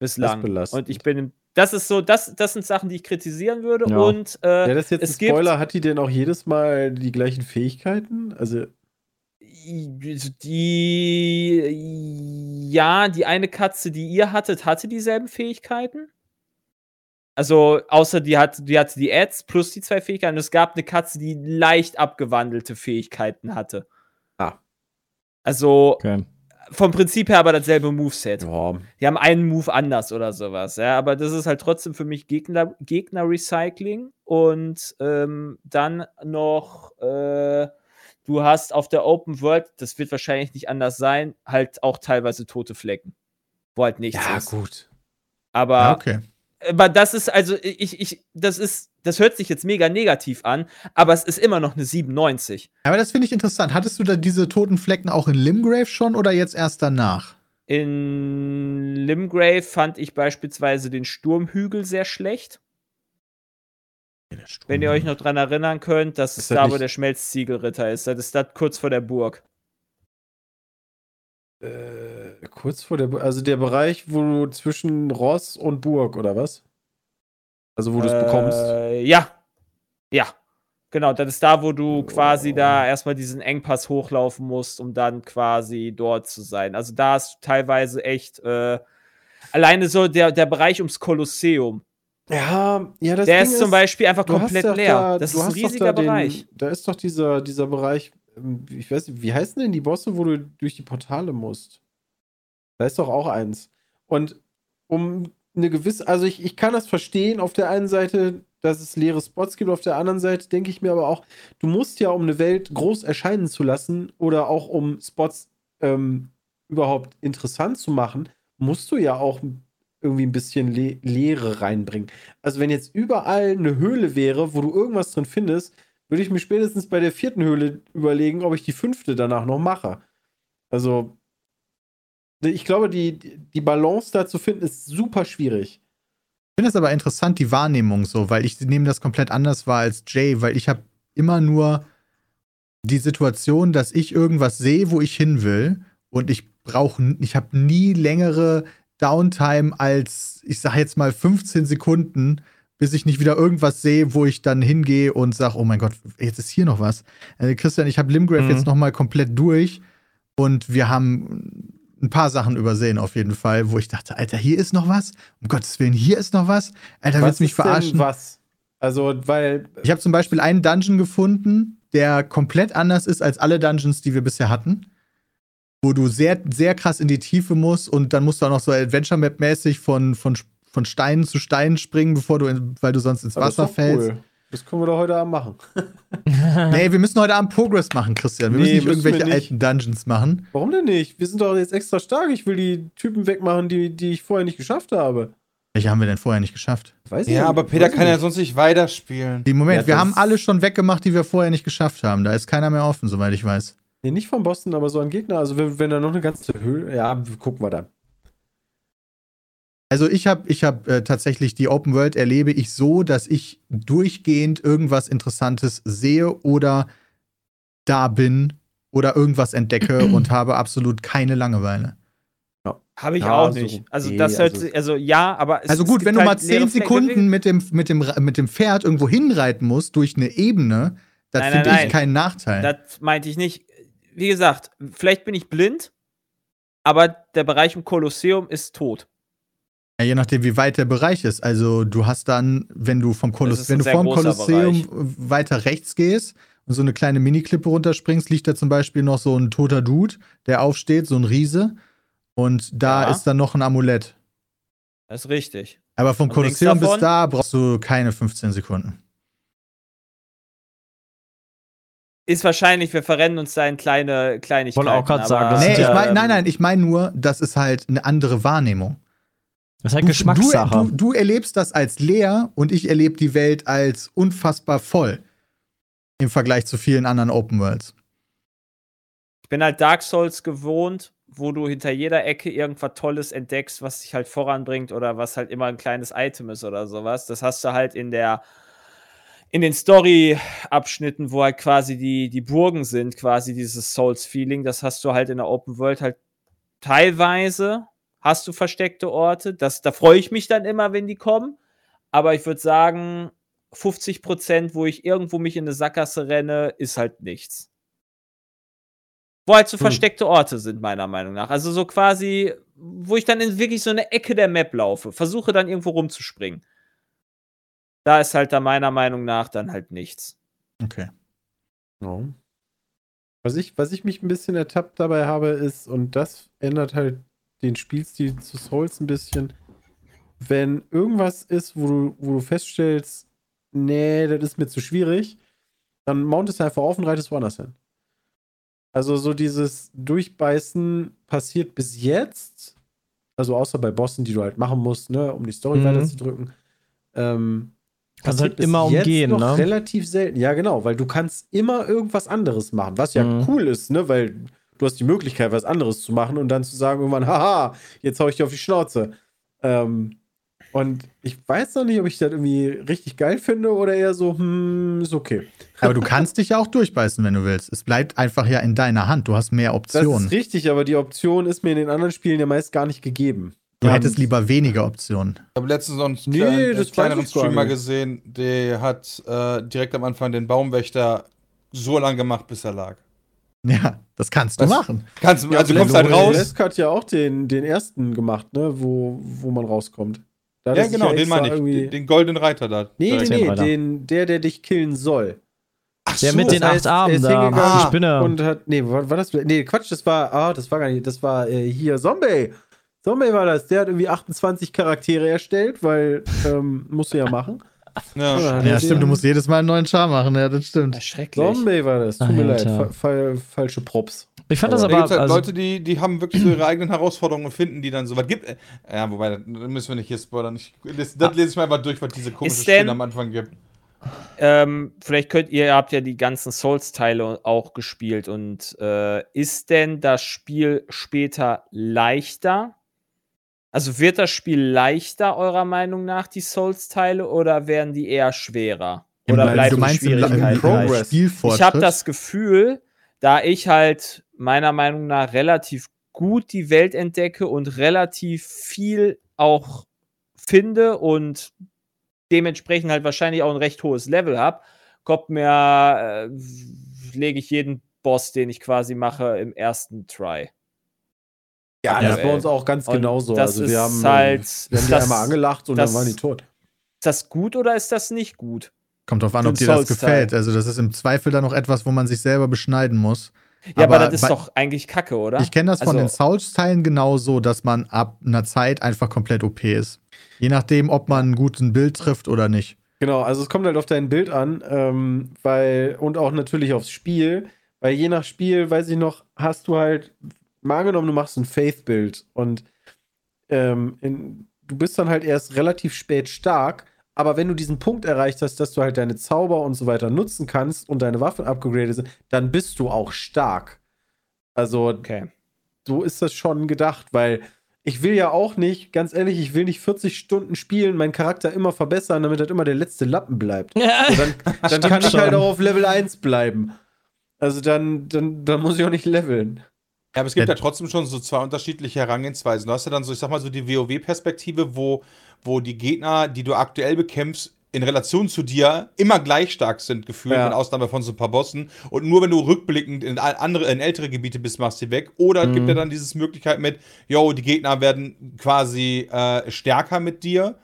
Bislang. Und ich bin im, das ist so, das, das sind Sachen, die ich kritisieren würde. Ja. Und äh, Ja, das ist jetzt es ein gibt- Spoiler. Hat die denn auch jedes Mal die gleichen Fähigkeiten? Also, die ja, die eine Katze, die ihr hattet, hatte dieselben Fähigkeiten. Also, außer die hat, die hatte die Ads plus die zwei Fähigkeiten. Es gab eine Katze, die leicht abgewandelte Fähigkeiten hatte. Ah. Also, Okay. vom Prinzip her aber dasselbe Moveset. ja, Die haben einen Move anders oder sowas, ja. Aber das ist halt trotzdem für mich Gegner, Gegner-Recycling. Und ähm, dann noch, äh, du hast auf der Open World, das wird wahrscheinlich nicht anders sein, halt auch teilweise tote Flecken. Wo halt nichts ja ist. gut. Aber, Ja, okay. aber das ist, also ich, ich, das ist das hört sich jetzt mega negativ an, aber es ist immer noch eine 97. Aber das finde ich interessant. Hattest du da diese toten Flecken auch in Limgrave schon oder jetzt erst danach? In Limgrave fand ich beispielsweise den Sturmhügel sehr schlecht. Wenn ihr euch noch dran erinnern könnt, das ist, Ist das da, wo nicht- der Schmelzziegelritter ist. Das ist das kurz vor der Burg. Äh, kurz vor der, Bu- also der Bereich, wo du zwischen Ross und Burg, oder was? Also wo du es bekommst. Äh, ja. Ja. Genau, das ist da, wo du quasi Oh. da erstmal diesen Engpass hochlaufen musst, um dann quasi dort zu sein. Also da ist teilweise echt äh, alleine so der, der Bereich ums Kolosseum. Ja, ja, das Der Ding ist zum Beispiel einfach komplett leer. Da, das ist ein riesiger da den, Bereich. Da ist doch dieser, dieser Bereich, ähm, ich weiß nicht, wie heißen denn die Bosse, wo du durch die Portale musst? Da ist doch auch eins. Und um eine gewisse, also ich, ich kann das verstehen auf der einen Seite, dass es leere Spots gibt, auf der anderen Seite denke ich mir aber auch, du musst ja, um eine Welt groß erscheinen zu lassen oder auch um Spots ähm, überhaupt interessant zu machen, musst du ja auch irgendwie ein bisschen Le Leere reinbringen. Also wenn jetzt überall eine Höhle wäre, wo du irgendwas drin findest, würde ich mir spätestens bei der vierten Höhle überlegen, ob ich die fünfte danach noch mache. Also ich glaube, die, die Balance da zu finden, ist super schwierig. Ich finde es aber interessant, die Wahrnehmung so, weil ich nehme das komplett anders wahr als Jay, weil ich habe immer nur die Situation, dass ich irgendwas sehe, wo ich hin will und ich brauche, ich habe nie längere Downtime als, ich sage jetzt mal 15 Sekunden, bis ich nicht wieder irgendwas sehe, wo ich dann hingehe und sage, oh mein Gott, jetzt ist hier noch was. Äh, Christian, ich habe Limgrave Mhm. jetzt noch mal komplett durch und wir haben ein paar Sachen übersehen auf jeden Fall, wo ich dachte, Alter, hier ist noch was. Um Gottes Willen, hier ist noch was. Alter, willst du mich verarschen? was? Also, weil Ich habe zum Beispiel einen Dungeon gefunden, der komplett anders ist als alle Dungeons, die wir bisher hatten. Wo du sehr, sehr krass in die Tiefe musst und dann musst du auch noch so Adventure-Map-mäßig von, von, von Stein zu Stein springen, bevor du, in, weil du sonst ins aber das ist Wasser doch fällst. cool. Das können wir doch heute Abend machen. Nee, wir müssen heute Abend Progress machen, Christian. Wir Nee, müssen nicht müssen irgendwelche nicht. alten Dungeons machen. Warum denn nicht? Wir sind doch jetzt extra stark. Ich will die Typen wegmachen, die, die ich vorher nicht geschafft habe. Welche haben wir denn vorher nicht geschafft? Weiß ich Ja, nicht. aber Peter Weiß kann ja sonst nicht weiterspielen. Die Moment, Ja, wir das- haben alle schon weggemacht, die wir vorher nicht geschafft haben. Da ist keiner mehr offen, soweit ich weiß. Nee, nicht vom Boston, aber so ein Gegner. Also, wenn, wenn da noch eine ganze Höhle. Ja, gucken wir dann. Also ich habe ich hab, äh, tatsächlich die Open World erlebe ich so, dass ich durchgehend irgendwas Interessantes sehe oder da bin oder irgendwas entdecke und habe absolut keine Langeweile. Habe ich Ja, auch so- nicht. Also nee, das hört also- sich, also ja, aber es Also gut, wenn du mal halt leere zehn. Sekunden mit dem, mit, dem, mit dem Pferd irgendwo hinreiten musst durch eine Ebene, das finde ich keinen Nachteil. Das meinte ich nicht. Wie gesagt, vielleicht bin ich blind, aber der Bereich im Kolosseum ist tot. Ja, je nachdem, wie weit der Bereich ist. Also du hast dann, wenn du vom Koloss wenn du vom Kolosseum weiter rechts gehst und so eine kleine Miniklippe runterspringst, liegt da zum Beispiel noch so ein toter Dude, der aufsteht, so ein Riese. Und da Ja. ist dann noch ein Amulett. Das ist richtig. Aber vom Und Kolosseum bis da brauchst du keine 15 Sekunden. Ist wahrscheinlich, wir verrennen uns da in kleine Kleinigkeiten. Wollte auch grad aber- sagen, das Nee, sind ich ja, mein, ähm, nein, nein, ich meine nur, das ist halt eine andere Wahrnehmung. Das ist halt Du, Geschmackssache. du, du erlebst das als leer und ich erlebe die Welt als unfassbar voll. Im Vergleich zu vielen anderen Open Worlds. Ich bin halt Dark Souls gewohnt, wo du hinter jeder Ecke irgendwas Tolles entdeckst, was dich halt voranbringt oder was halt immer ein kleines Item ist oder sowas. Das hast du halt in der in den Story-Abschnitten, wo halt quasi die, die Burgen sind, quasi dieses Souls-Feeling, das hast du halt in der Open World halt teilweise hast du versteckte Orte. Das, da freue ich mich dann immer, wenn die kommen. Aber ich würde sagen, 50 Prozent, wo ich irgendwo mich in eine Sackgasse renne, ist halt nichts. Wo halt so Hm. versteckte Orte sind, meiner Meinung nach. Also so quasi, wo ich dann in wirklich so eine Ecke der Map laufe, versuche dann irgendwo rumzuspringen. Da ist halt da meiner Meinung nach dann halt nichts. Okay. Ja. Was ich, was ich mich ein bisschen ertappt dabei habe, ist, und das ändert halt den Spielstil zu Souls ein bisschen, wenn irgendwas ist, wo du, wo du feststellst, nee, das ist mir zu schwierig, dann mountest du einfach auf und reitest woanders hin. Also so dieses Durchbeißen passiert bis jetzt, also außer bei Bossen, die du halt machen musst, ne, um die Story Mhm. weiterzudrücken, ähm, Kannst halt immer jetzt umgehen, noch ne? relativ selten. Ja, genau, weil du kannst immer irgendwas anderes machen, was ja Mhm. cool ist, ne? Weil du hast die Möglichkeit, was anderes zu machen und dann zu sagen irgendwann, haha, jetzt hau ich dir auf die Schnauze. Ähm, und ich weiß noch nicht, ob ich das irgendwie richtig geil finde oder eher so, hm, ist okay. Aber du kannst dich ja auch durchbeißen, wenn du willst. Es bleibt einfach ja in deiner Hand. Du hast mehr Das Optionen. ist richtig, aber die Option ist mir in den anderen Spielen ja meist gar nicht gegeben. Du Ja, hättest lieber weniger Optionen. Ich habe letztens noch einen Nee, kleinen, das kleineren Streamer gesehen, der hat äh, direkt am Anfang den Baumwächter so lang gemacht, bis er lag. Ja, das kannst du Was? machen. Kannst, du Ja, also du kommst halt raus. Blesk hat ja auch den, den ersten gemacht, ne? Wo, wo man rauskommt. Da Ja, genau, den extra meine ich. Den, den goldenen Reiter da. Nee, nee, nee, den, der, der dich killen soll. Ach Der so. mit den acht Armen ist da, hingegangen die Spinne. Und hat, nee, war, war das, nee, Quatsch, das war, ah, das war gar nicht, das war äh, hier Zombie. Zombie war das, der hat irgendwie 28 Charaktere erstellt, weil, ähm, musst du ja machen. Ja. Ja, stimmt, du musst jedes Mal einen neuen Char machen, ja, das stimmt. Schrecklich. Zombie war das, tut mir leid, fa fa falsche Props. Ich fand das Da aber. gibt halt Also, Leute, die, die haben wirklich so ihre eigenen Herausforderungen und finden, die dann so was gibt. Äh, Ja, wobei, das müssen wir nicht hier spoilern. Ich, das, das lese ich mal einfach durch, was diese komische Spinne am Anfang gibt. Ähm, vielleicht könnt ihr, ihr habt ja die ganzen Souls-Teile auch gespielt und äh, ist denn das Spiel später leichter? Also wird das Spiel leichter eurer Meinung nach, die Souls-Teile, oder werden die eher schwerer? Im- Oder du bleibt die meinst im, im Progress. Ich habe das Gefühl, da ich halt meiner Meinung nach relativ gut die Welt entdecke und relativ viel auch finde und dementsprechend halt wahrscheinlich auch ein recht hohes Level habe, kommt mir, äh, lege ich jeden Boss, den ich quasi mache, im ersten Try. Ja, Ja, das ist bei uns auch ganz Und genauso. das Also ist wir haben, halt- wir haben die das- einmal angelacht und das- dann waren die tot. Ist das gut oder ist das nicht gut? Kommt drauf an, ob dir das gefällt. Also, das ist im Zweifel dann noch etwas, wo man sich selber beschneiden muss. Ja, aber, Aber das ist bei- doch eigentlich Kacke, oder? Ich kenne das von Also- den Souls-Teilen genauso, dass man ab einer Zeit einfach komplett OP ist. Je nachdem, ob man einen guten Bild trifft oder nicht. Genau, also es kommt halt auf dein Bild an, ähm, weil, und auch natürlich aufs Spiel, weil je nach Spiel, weiß ich noch, hast du halt, mal angenommen, du machst ein Faith-Bild und ähm, in, du bist dann halt erst relativ spät stark, aber wenn du diesen Punkt erreicht hast, dass du halt deine Zauber und so weiter nutzen kannst und deine Waffen upgradet sind, dann bist du auch stark. Also okay. so ist das schon gedacht, weil ich will ja auch nicht, ganz ehrlich, ich will nicht 40 Stunden spielen, meinen Charakter immer verbessern, damit halt immer der letzte Lappen bleibt. ja, So, dann dann kann ich schon. halt auch auf Level 1 bleiben. Also dann, dann, dann muss ich auch nicht leveln. Ja, aber es gibt Ja. trotzdem schon so zwei unterschiedliche Herangehensweisen. Du hast ja dann so, ich sag mal so die WoW-Perspektive, wo, wo die Gegner, die du aktuell bekämpfst, in Relation zu dir immer gleich stark sind, gefühlt, Ja. mit Ausnahme von so ein paar Bossen. Und nur wenn du rückblickend in andere, in ältere Gebiete bist, machst du die weg. Oder es gibt Mhm. ja dann diese Möglichkeit mit, yo, die Gegner werden quasi äh, stärker mit dir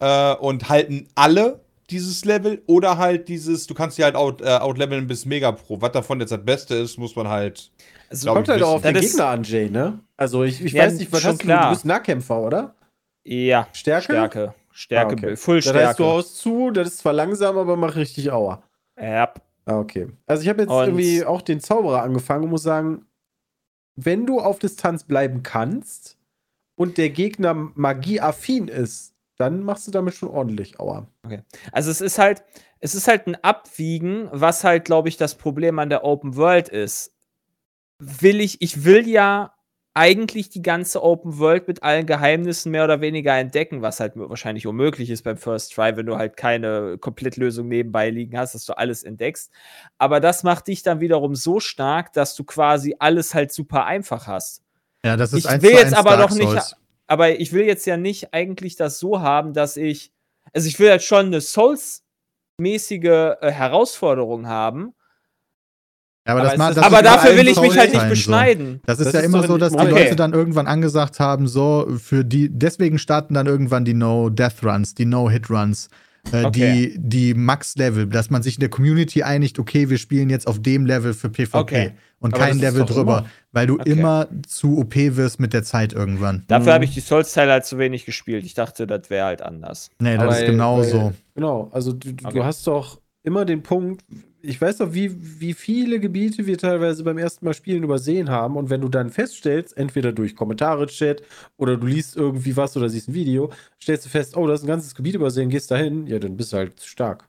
äh, und halten alle dieses Level oder halt dieses, du kannst die halt out, äh, outleveln bis Mega Pro. Was davon jetzt das Beste ist, muss man halt. Also, Glaub Kommt halt auch auf den Gegner an, Jay, ne? Also ich, ich Ja, weiß nicht, was hast du? klar. Du bist Nahkämpfer, oder? ja, Stärke? Stärke. Stärke, Ah, okay. Full Das heißt, du Stärke. haust zu, das ist zwar langsam, aber macht richtig Aua. Ja, Ah, okay. Also ich habe jetzt Und- irgendwie auch den Zauberer angefangen und muss sagen, wenn du auf Distanz bleiben kannst und der Gegner magieaffin ist, dann machst du damit schon ordentlich Aua. Also es ist halt, es ist halt ein Abwiegen, was halt, glaube ich, das Problem an der Open World ist. Will ich, ich will ja eigentlich die ganze Open World mit allen Geheimnissen mehr oder weniger entdecken, was halt wahrscheinlich unmöglich ist beim First Try, wenn du halt keine Komplettlösung nebenbei liegen hast, dass du alles entdeckst. Aber das macht dich dann wiederum so stark, dass du quasi alles halt super einfach hast. Ja, das ist Ich will jetzt aber Dark doch nicht- Souls. aber ich will jetzt ja nicht eigentlich das so haben, dass ich, also ich will halt schon eine Souls-mäßige äh, Herausforderung haben, Ja, aber, aber, das aber dafür will ich mich halt nicht Souls-Teilen so. beschneiden. Das ist Das ja ist immer so, dass die Okay. Leute dann irgendwann angesagt haben, so für die, deswegen starten dann irgendwann die No-Death-Runs, die No-Hit-Runs, äh, Okay. die, die Max-Level, dass man sich in der Community einigt, okay, wir spielen jetzt auf dem Level für PvP Okay. und Aber kein Level drüber, immer. weil du Okay. immer zu OP wirst mit der Zeit irgendwann. Dafür Mhm. habe ich die Souls-Teile halt zu wenig gespielt. Ich dachte, das wäre halt anders. Nee, das Aber ist genau weil- so. Genau, also du, du Okay. hast doch immer den Punkt, ich weiß doch, wie, wie viele Gebiete wir teilweise beim ersten Mal spielen übersehen haben. Und wenn du dann feststellst, entweder durch Kommentare, Chat oder du liest irgendwie was oder siehst ein Video, stellst du fest, oh, das ist ein ganzes Gebiet übersehen, gehst dahin, ja, dann bist du halt stark.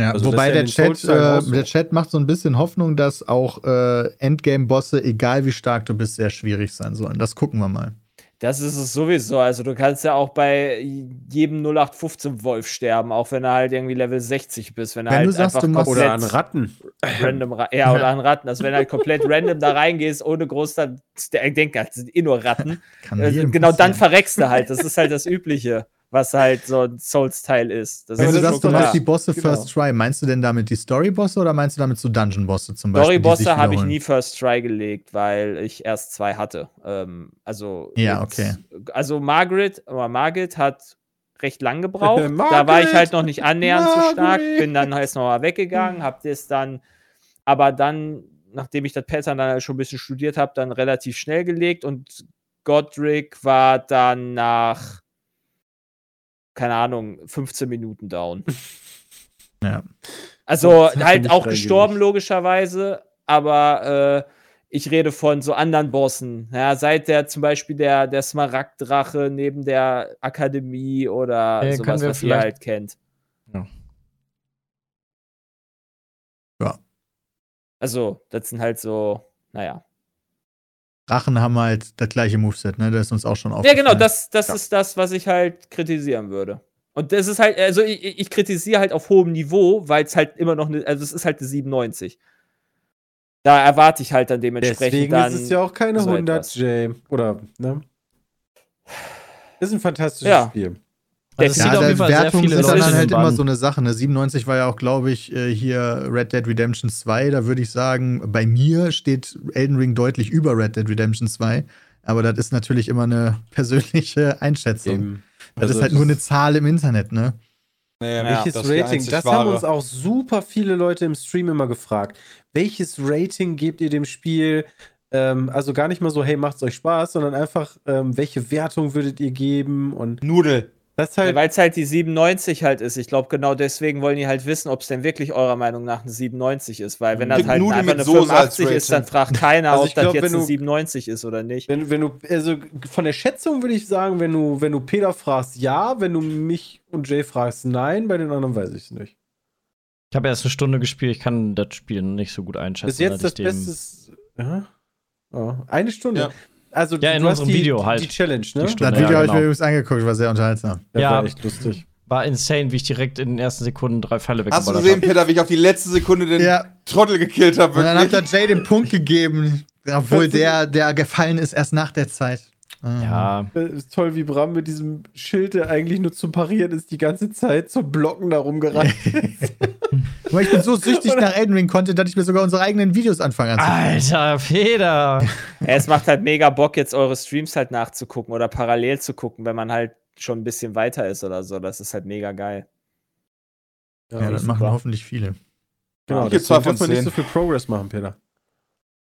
Ja, Also wobei ja der Chat, äh, so. der Chat macht so ein bisschen Hoffnung, dass auch äh, Endgame-Bosse, egal wie stark du bist, sehr schwierig sein sollen. Das gucken wir mal. Das ist es sowieso. Also du kannst ja auch bei jedem 0815 Wolf sterben, auch wenn du halt irgendwie Level 60 bist. Wenn, du Wenn halt du sagst, einfach du machst- Oder an Ratten. random ra- ja, oder an Ratten. Also wenn du halt komplett random da reingehst, ohne groß dann, der denkt, das sind eh nur Ratten. Kann Äh, jedem genau dann passieren. verreckst du halt. Das ist halt das Übliche, was halt so ein Souls-Teil ist. Das Wenn ist du sagst, du machst die Bosse Genau. First Try, meinst du denn damit die Story-Bosse oder meinst du damit so Dungeon-Bosse zum Beispiel? Story-Bosse habe ich nie First Try gelegt, weil ich erst zwei hatte. Ähm, also, Ja, mit- okay. Also Margaret, aber Margaret hat recht lang gebraucht. da war Margaret! ich halt noch nicht annähernd so stark. Margaret! Bin dann halt noch mal weggegangen, hab das dann, aber dann, nachdem ich das Pattern dann halt schon ein bisschen studiert habe, dann relativ schnell gelegt und Godric war dann nach, keine Ahnung, 15 Minuten down. Ja. Also Das halt auch gestorben, logischerweise, aber äh, ich rede von so anderen Bossen. Ja, seit der zum Beispiel der, der Smaragddrache neben der Akademie oder Äh, sowas, was ihr halt kennt. Ja. Ja. Also, das sind halt so, naja. Drachen haben halt das gleiche Moveset, ne? Das ist uns auch schon Ja, aufgefallen. genau, das, das Ja. ist das, was ich halt kritisieren würde. Und das ist halt, also ich, ich kritisiere halt auf hohem Niveau, weil es halt immer noch eine, also es ist halt eine 97. Da erwarte ich halt dann dementsprechend Deswegen dann. ist es ja auch keine so 100, etwas. Jay. Oder, ne? Ist ein fantastisches Ja. Spiel. Also es Ja, auf der jeden Fall sehr Wertung viele ist dann halt immer so eine Sache. Ne? 97 war ja auch, glaube ich, äh, hier Red Dead Redemption 2. Da würde ich sagen, bei mir steht Elden Ring deutlich über Red Dead Redemption 2. Aber das ist natürlich immer eine persönliche Einschätzung. Eben. Das Also ist halt das- nur eine Zahl im Internet, ne? Nee, Welches das Rating? Das haben wahre. uns auch super viele Leute im Stream immer gefragt. Welches Rating gebt ihr dem Spiel? Ähm, also gar nicht mal so, hey, macht's euch Spaß, sondern einfach, ähm, welche Wertung würdet ihr geben? Und Nudel. Das halt, Weil es halt die 97 halt ist. Ich glaube, genau deswegen wollen die halt wissen, ob es denn wirklich eurer Meinung nach eine 97 ist. Weil wenn das halt Nudeln einfach eine Soße als 85 ist, dann fragt keiner, Also ob ich das glaub, jetzt eine du- 97 ist oder nicht. wenn, wenn du, also von der Schätzung würde ich sagen, wenn du, wenn du Peter fragst, ja, wenn du mich und Jay fragst, nein, bei den anderen weiß ich es nicht. Ich habe erst eine Stunde gespielt, ich kann das Spiel nicht so gut einschätzen. Bis jetzt weil das Beste ist. Ja. Oh, eine Stunde. Ja. Also, Ja, in unserem die, Video die, halt. Die Challenge, ne? Die Stunde. Das Ja, Video habe ich genau. mir übrigens angeguckt, war sehr unterhaltsam. Das Ja. war echt lustig. War insane, wie ich direkt in den ersten Sekunden drei Pfeile Hast du weggeballert gesehen, habe. Peter, wie ich auf die letzte Sekunde den Ja. Trottel gekillt habe? Und dann hat Wirklich? er Jay den Punkt gegeben, obwohl der, der gefallen ist, erst nach der Zeit. Ah. Ja, Äh, Ist toll, wie Bram mit diesem Schild, der eigentlich nur zum Parieren ist, die ganze Zeit zum Blocken da rumgerannt ist. Ich bin so süchtig nach Elden Ring Content, dass ich mir sogar unsere eigenen Videos anfange. Alter, Peter. Ja, es macht halt mega Bock, jetzt eure Streams halt nachzugucken oder parallel zu gucken, wenn man halt schon ein bisschen weiter ist oder so. Das ist halt mega geil. Ja, das super. machen hoffentlich viele. Genau, Ich zwei deswegen von darf man nicht so viel Progress machen, Peter.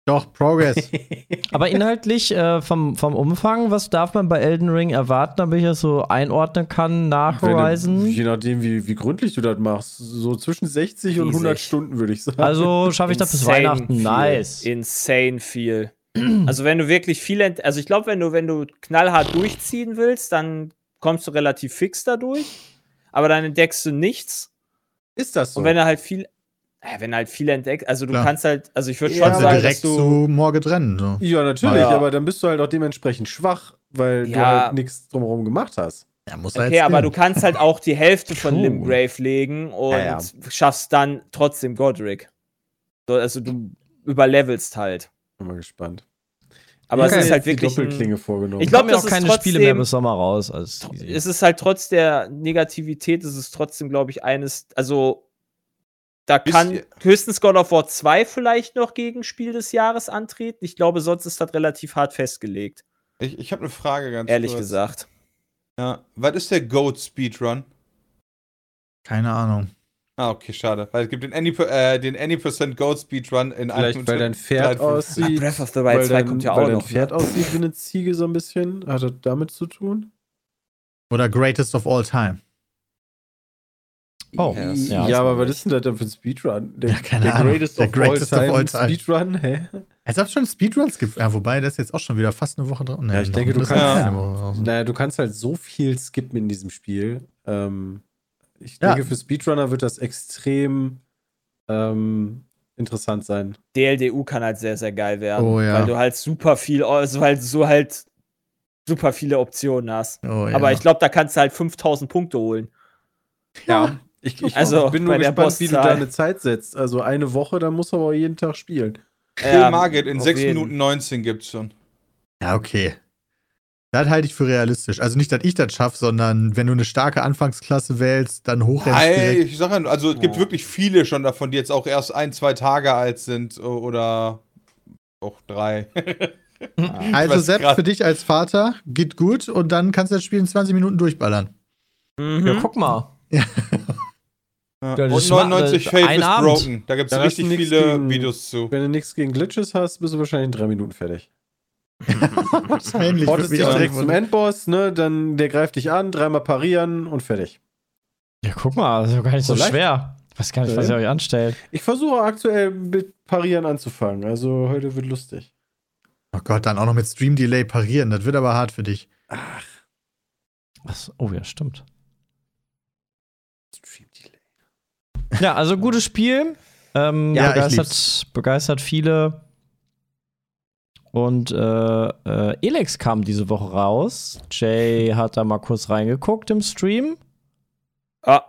Doch, Progress. Aber inhaltlich äh, vom, vom Umfang, was darf man bei Elden Ring erwarten, damit ich das so einordnen kann nach Wenn du- Horizon? Je nachdem, wie, wie gründlich du das machst. So zwischen 60 und Riesig. 100 Stunden, würde ich sagen. Also schaffe ich das bis Weihnachten. viel. Nice. Insane viel. also wenn du wirklich viel, ent also ich glaube, wenn du, wenn du knallhart durchziehen willst, dann kommst du relativ fix dadurch. Aber dann entdeckst du nichts. ist das so? Und wenn du halt viel, wenn du halt viel entdeckst, also du Klar. kannst halt, also ich würde Ja, schon Also sagen, dass direkt du, zu Morget rennen. So. ja, natürlich, Ja. aber dann bist du halt auch dementsprechend schwach, weil du Ja. halt nichts drumherum gemacht hast. Ja, muss Okay, aber du kannst halt auch die Hälfte von. Limgrave legen und Ja, ja. schaffst dann trotzdem Godric. So, also du überlevelst halt. Bin mal gespannt. Aber hab es ist halt jetzt die wirklich. Doppelklinge vorgenommen. Ich Ich glaub, glaube, auch keine Spiele mehr trotzdem- bis Sommer raus. Es ist halt trotz der Negativität, ist es trotzdem, glaube ich, eines, also da kann höchstens God of War 2 vielleicht noch gegen Spiel des Jahres antreten. Ich glaube, sonst ist das relativ hart festgelegt, Ich, ich habe eine Frage ganz ehrlich kurz. gesagt. Ja. Was ist der Goat Speedrun? Keine Ahnung. Ah, okay, schade. Weil es gibt den Any, äh, den Any Percent Goat Speedrun in Vielleicht, weil dein Pferd 53. aussieht. Breath of the weil Wild 2 dein, kommt ja weil auch dein noch. Pferd ne? aussieht wie eine Ziege so ein bisschen. Hat das damit zu tun? Oder Greatest of All Time. Oh, Ja, ja. Aber was ist denn das denn für ein Speedrun? Der, Ja, keine der Ahnung. Greatest, Der of, Greatest all of all time. Speedrun? Hä? Als ob es schon Speedruns gibt. Ja, wobei, das ist jetzt auch schon wieder fast eine Woche dran. Ja, ich denke, du kannst- ist Ja. eine Woche raus. Naja, du kannst halt so viel skippen in diesem Spiel. Ähm, ich Ja. denke, für Speedrunner wird das extrem ähm, interessant sein. DLDU kann halt sehr, sehr geil werden. Oh, ja. Weil du halt super viel, also halt so halt super viele Optionen hast. Oh, ja. Aber ich glaube, da kannst du halt 5000 Punkte holen. Ja. Ich, ich Also, bin nur gespannt, wie du deine Zeit setzt. Also eine Woche, dann musst du aber jeden Tag spielen. Kill Ja, Margit in auf 6 jeden. Minuten 19 gibt's schon. Ja, okay. Das halte ich für realistisch. Also nicht, dass ich das schaffe, sondern wenn du eine starke Anfangsklasse wählst, dann hochrennst Ey, ich sag ja, also es gibt Ja. wirklich viele schon davon, die jetzt auch erst ein, zwei Tage alt sind oder auch drei. Also Sepp, grad- für dich als Vater, geht gut und dann kannst du das Spiel in 20 Minuten durchballern. Mhm. Ja, guck mal. Ja. Ja, das Und ist ma- 99 das- Faith is Abend. Broken. Da gibt's Da hast richtig viele gegen- Videos zu. Wenn du nichts gegen Glitches hast, bist du wahrscheinlich in drei Minuten fertig. Wahrscheinlich. Portest dich direkt zum. Endboss, ne? Dann der greift dich an, dreimal parieren und fertig. Ja, guck mal, das ist doch gar nicht so, So schwer. Ich weiß gar nicht, was ihr euch anstellt. Ich versuche aktuell mit Parieren anzufangen. Also heute wird lustig. Oh Gott, dann auch noch mit Stream Delay parieren. Das wird aber hart für dich. Was? Oh ja, stimmt. Stream Delay. Ja, also gutes Spiel. Ähm, Ja, ich begeistert, begeistert viele. Und äh, äh, Elex kam diese Woche raus. Jay hat da mal kurz reingeguckt im Stream. Ja,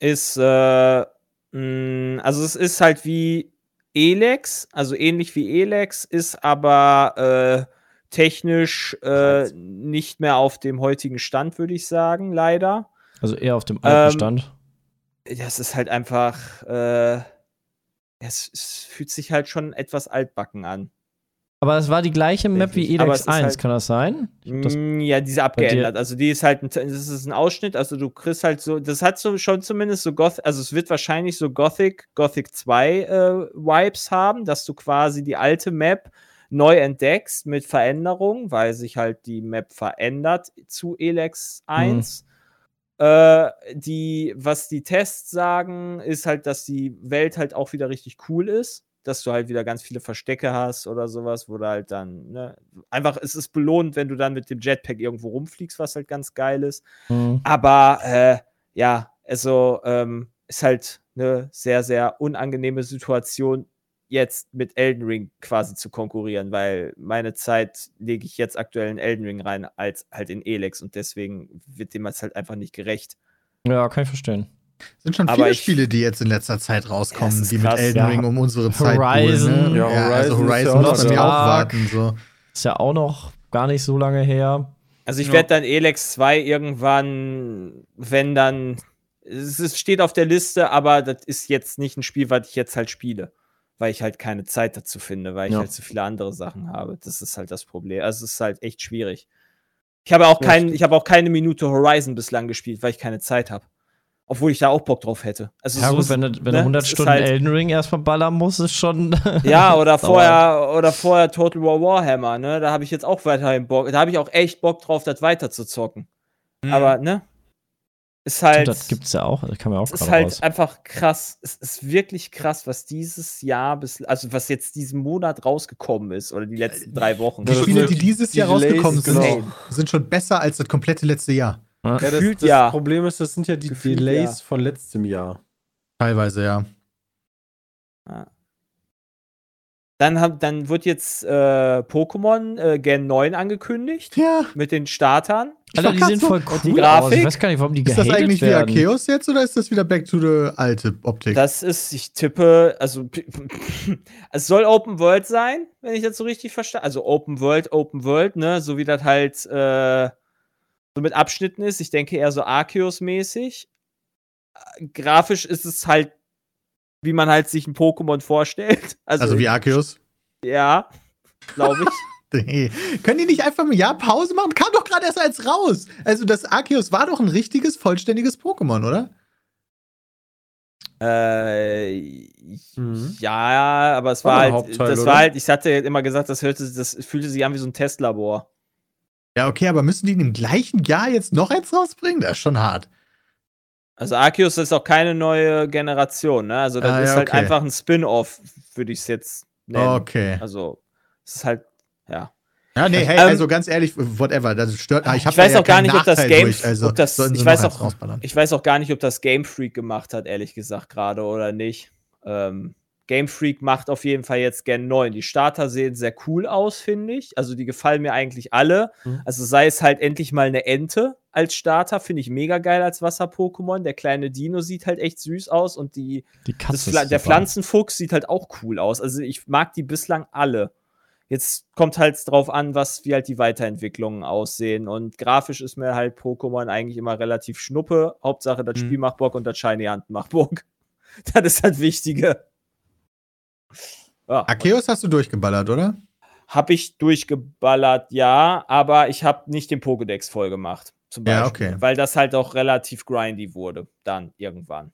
ist, äh, mh, also es ist halt wie Elex, also ähnlich wie Elex, ist aber äh, technisch äh, nicht mehr auf dem heutigen Stand, würde ich sagen, leider. Also eher auf dem alten Ähm, Stand. Das ist halt einfach, äh, es, es fühlt sich halt schon etwas altbacken an. Aber es war die gleiche Map wie ist 1, halt- kann das sein? Das, Mm, ja, diese abgeändert. Also die ist halt, ein, das ist ein Ausschnitt. Also du kriegst halt so, das hat so schon zumindest so Gothic, also es wird wahrscheinlich so Gothic, Gothic 2 äh, Vibes haben, dass du quasi die alte Map neu entdeckst mit Veränderungen, weil sich halt die Map verändert zu Elex 1. Äh, die, was die Tests sagen, ist halt, dass die Welt halt auch wieder richtig cool ist. Dass du halt wieder ganz viele Verstecke hast oder sowas, wo du halt dann, ne, einfach, es ist belohnt, wenn du dann mit dem Jetpack irgendwo rumfliegst, was halt ganz geil ist. Hm. Aber äh, ja, also ähm, ist halt eine sehr, sehr unangenehme Situation, jetzt mit Elden Ring quasi zu konkurrieren, weil meine Zeit lege ich jetzt aktuell in Elden Ring rein als halt in Elex und deswegen wird dem jetzt halt einfach nicht gerecht. Ja, kann ich verstehen. sind schon Aber viele ich- Spiele, die jetzt in letzter Zeit rauskommen, es die mit krass, Elden ja. Ring um unsere Zeit Horizon. ne? Ja, ja, also Horizon ja Horizon auch muss man ja auch warten. So. Ist ja auch noch gar nicht so lange her. Also ich Ja. werde dann Elex 2 irgendwann, wenn dann, es steht auf der Liste, aber das ist jetzt nicht ein Spiel, was ich jetzt halt spiele, weil ich halt keine Zeit dazu finde, weil ich Ja. halt zu viele andere Sachen habe. Das ist halt das Problem. Also es ist halt echt schwierig. Ich habe auch Ja, kein, stimmt. ich habe auch keine Minute Horizon bislang gespielt, weil ich keine Zeit habe. Obwohl ich da auch Bock drauf hätte. Also Ja, so gut, ist- wenn, du, wenn ne, du 100 es ist Stunden halt- Elden Ring erstmal ballern musst, ist schon. Ja, oder vorher, oder vorher Total War Warhammer, ne? Da habe ich jetzt auch weiterhin Bock. Da habe ich auch echt Bock drauf, das weiter zu zocken. Mhm. Aber, ne? Ist Stimmt, halt. das gibt's ja auch. Das kann man auch es ist halt raus. einfach krass. Es ist wirklich krass, was dieses Jahr bis, also was jetzt diesen Monat rausgekommen ist oder die letzten drei Wochen. Die Spiele, die dieses die Jahr Delays, rausgekommen sind, genau. sind schon besser als das komplette letzte Jahr. Ja, das, Gefühlt das ja. Problem ist, das sind ja die Gefühlt Delays ja. von letztem Jahr. Teilweise, ja. Dann, hab, dann wird jetzt äh, Pokémon äh, Gen 9 angekündigt Ja. mit den Startern. Alter, die so- voll cool die aus. Grafik? Ich weiß gar nicht, warum die Ist das eigentlich wie werden. Arceus jetzt oder ist das wieder back to the alte Optik? Das ist, ich tippe, also es soll Open World sein, wenn ich das so richtig verstehe. Also Open World, Open World, ne, so wie das halt äh, so mit Abschnitten ist. Ich denke eher so Arceus-mäßig. Äh, Grafisch ist es halt, wie man halt sich ein Pokémon vorstellt. Also, also wie Arceus? ja, glaube ich. Nee. Können die nicht einfach ein Jahr Pause machen? Kam doch gerade erst als raus. Also das Arceus war doch ein richtiges, vollständiges Pokémon, oder? Äh, Mhm. Ja, aber es War war halt, Hauptteil, das oder? war halt, ich hatte immer gesagt, das hörte, das fühlte sich an wie so ein Testlabor. Ja, okay, aber müssen die in dem gleichen Jahr jetzt noch eins rausbringen? Das ist schon hart. Also Arceus ist auch keine neue Generation, ne? Also das Ah, ist ja, halt okay. einfach ein Spin-off, würde ich es jetzt nennen. Okay. Also, es ist halt, ja. Ja, nee, hey, Ähm, also ganz ehrlich, whatever, das stört. Ich, hab Ich weiß ja auch gar nicht, ob das Game- durch, also ob das- ich weiß auch-. Ich weiß auch gar nicht, ob das Game Freak gemacht hat, ehrlich gesagt, gerade oder nicht. Ähm, Game Freak macht auf jeden Fall jetzt Gen 9. Die Starter sehen sehr cool aus, finde ich. Also die gefallen mir eigentlich alle. Mhm. Also sei es halt endlich mal eine Ente als Starter, finde ich mega geil als Wasser-Pokémon. Der kleine Dino sieht halt echt süß aus und die, Die Pfla der. Pflanzenfuchs sieht halt auch cool aus. Also ich mag die bislang alle. Jetzt kommt halt drauf an, was wie halt die Weiterentwicklungen aussehen. Und grafisch ist mir halt Pokémon eigentlich immer relativ schnuppe. Hauptsache, das Mhm. Spiel macht Bock und das Shiny Hand macht Bock. das ist halt Wichtige. Ja, Arceus hast du durchgeballert, oder? habe ich durchgeballert, ja, aber ich habe nicht den Pokédex voll gemacht. Zum Ja, Beispiel, okay. Weil das halt auch relativ grindy wurde, dann irgendwann.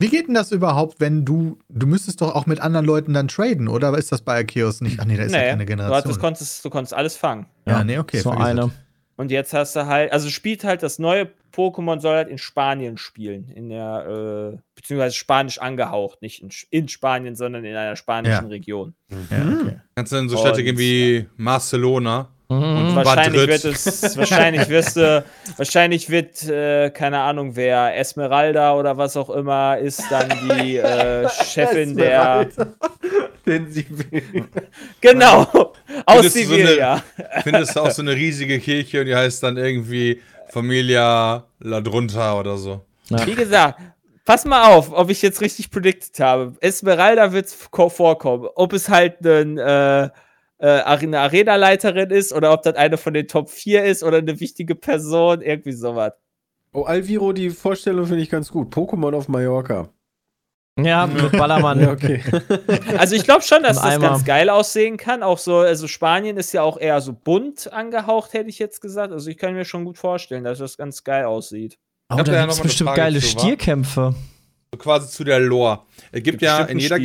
Wie geht denn das überhaupt, wenn du, du müsstest doch auch mit anderen Leuten dann traden, oder ist das bei Arceus nicht? Ach nee, da ist ja keine du, Generation. hattest, konntest, du konntest alles fangen. ja, nee, okay. so eine. es. Und jetzt hast du halt, also spielt halt das neue Pokémon soll halt in Spanien spielen, in der, äh, beziehungsweise spanisch angehaucht, nicht in, in Spanien, sondern in einer spanischen Ja. Region. Ja, okay. Kannst du dann so Städte gehen wie Barcelona? Mhm. Wahrscheinlich wird es, wahrscheinlich wirst du, wahrscheinlich wird, äh, keine Ahnung, wer Esmeralda oder was auch immer ist, dann die äh, Chefin der, Den sie will. genau, aus du so eine-. Findest du auch so eine riesige Kirche und die heißt dann irgendwie Familia Ladrunta oder so. Wie gesagt, pass mal auf, ob ich jetzt richtig predicted habe. Esmeralda wird vorkommen. Ob es halt ein, äh, äh, eine Arena-Leiterin ist oder ob das eine von den Top 4 ist oder eine wichtige Person, irgendwie sowas. Oh, Alviro, die Vorstellung finde ich ganz gut. Pokémon auf Mallorca. Ja, mit Ballermann. Ja, okay. Also ich glaube schon, dass das Eimer. ganz geil aussehen kann. Auch so, also Spanien ist ja auch eher so bunt angehaucht, hätte ich jetzt gesagt. Also ich kann mir schon gut vorstellen, dass das ganz geil aussieht. Oh, da da ja gibt's noch mal eine bestimmt Frage geile zu? Stierkämpfe. So quasi zu der Lore. Es gibt Gibt ja in jeder,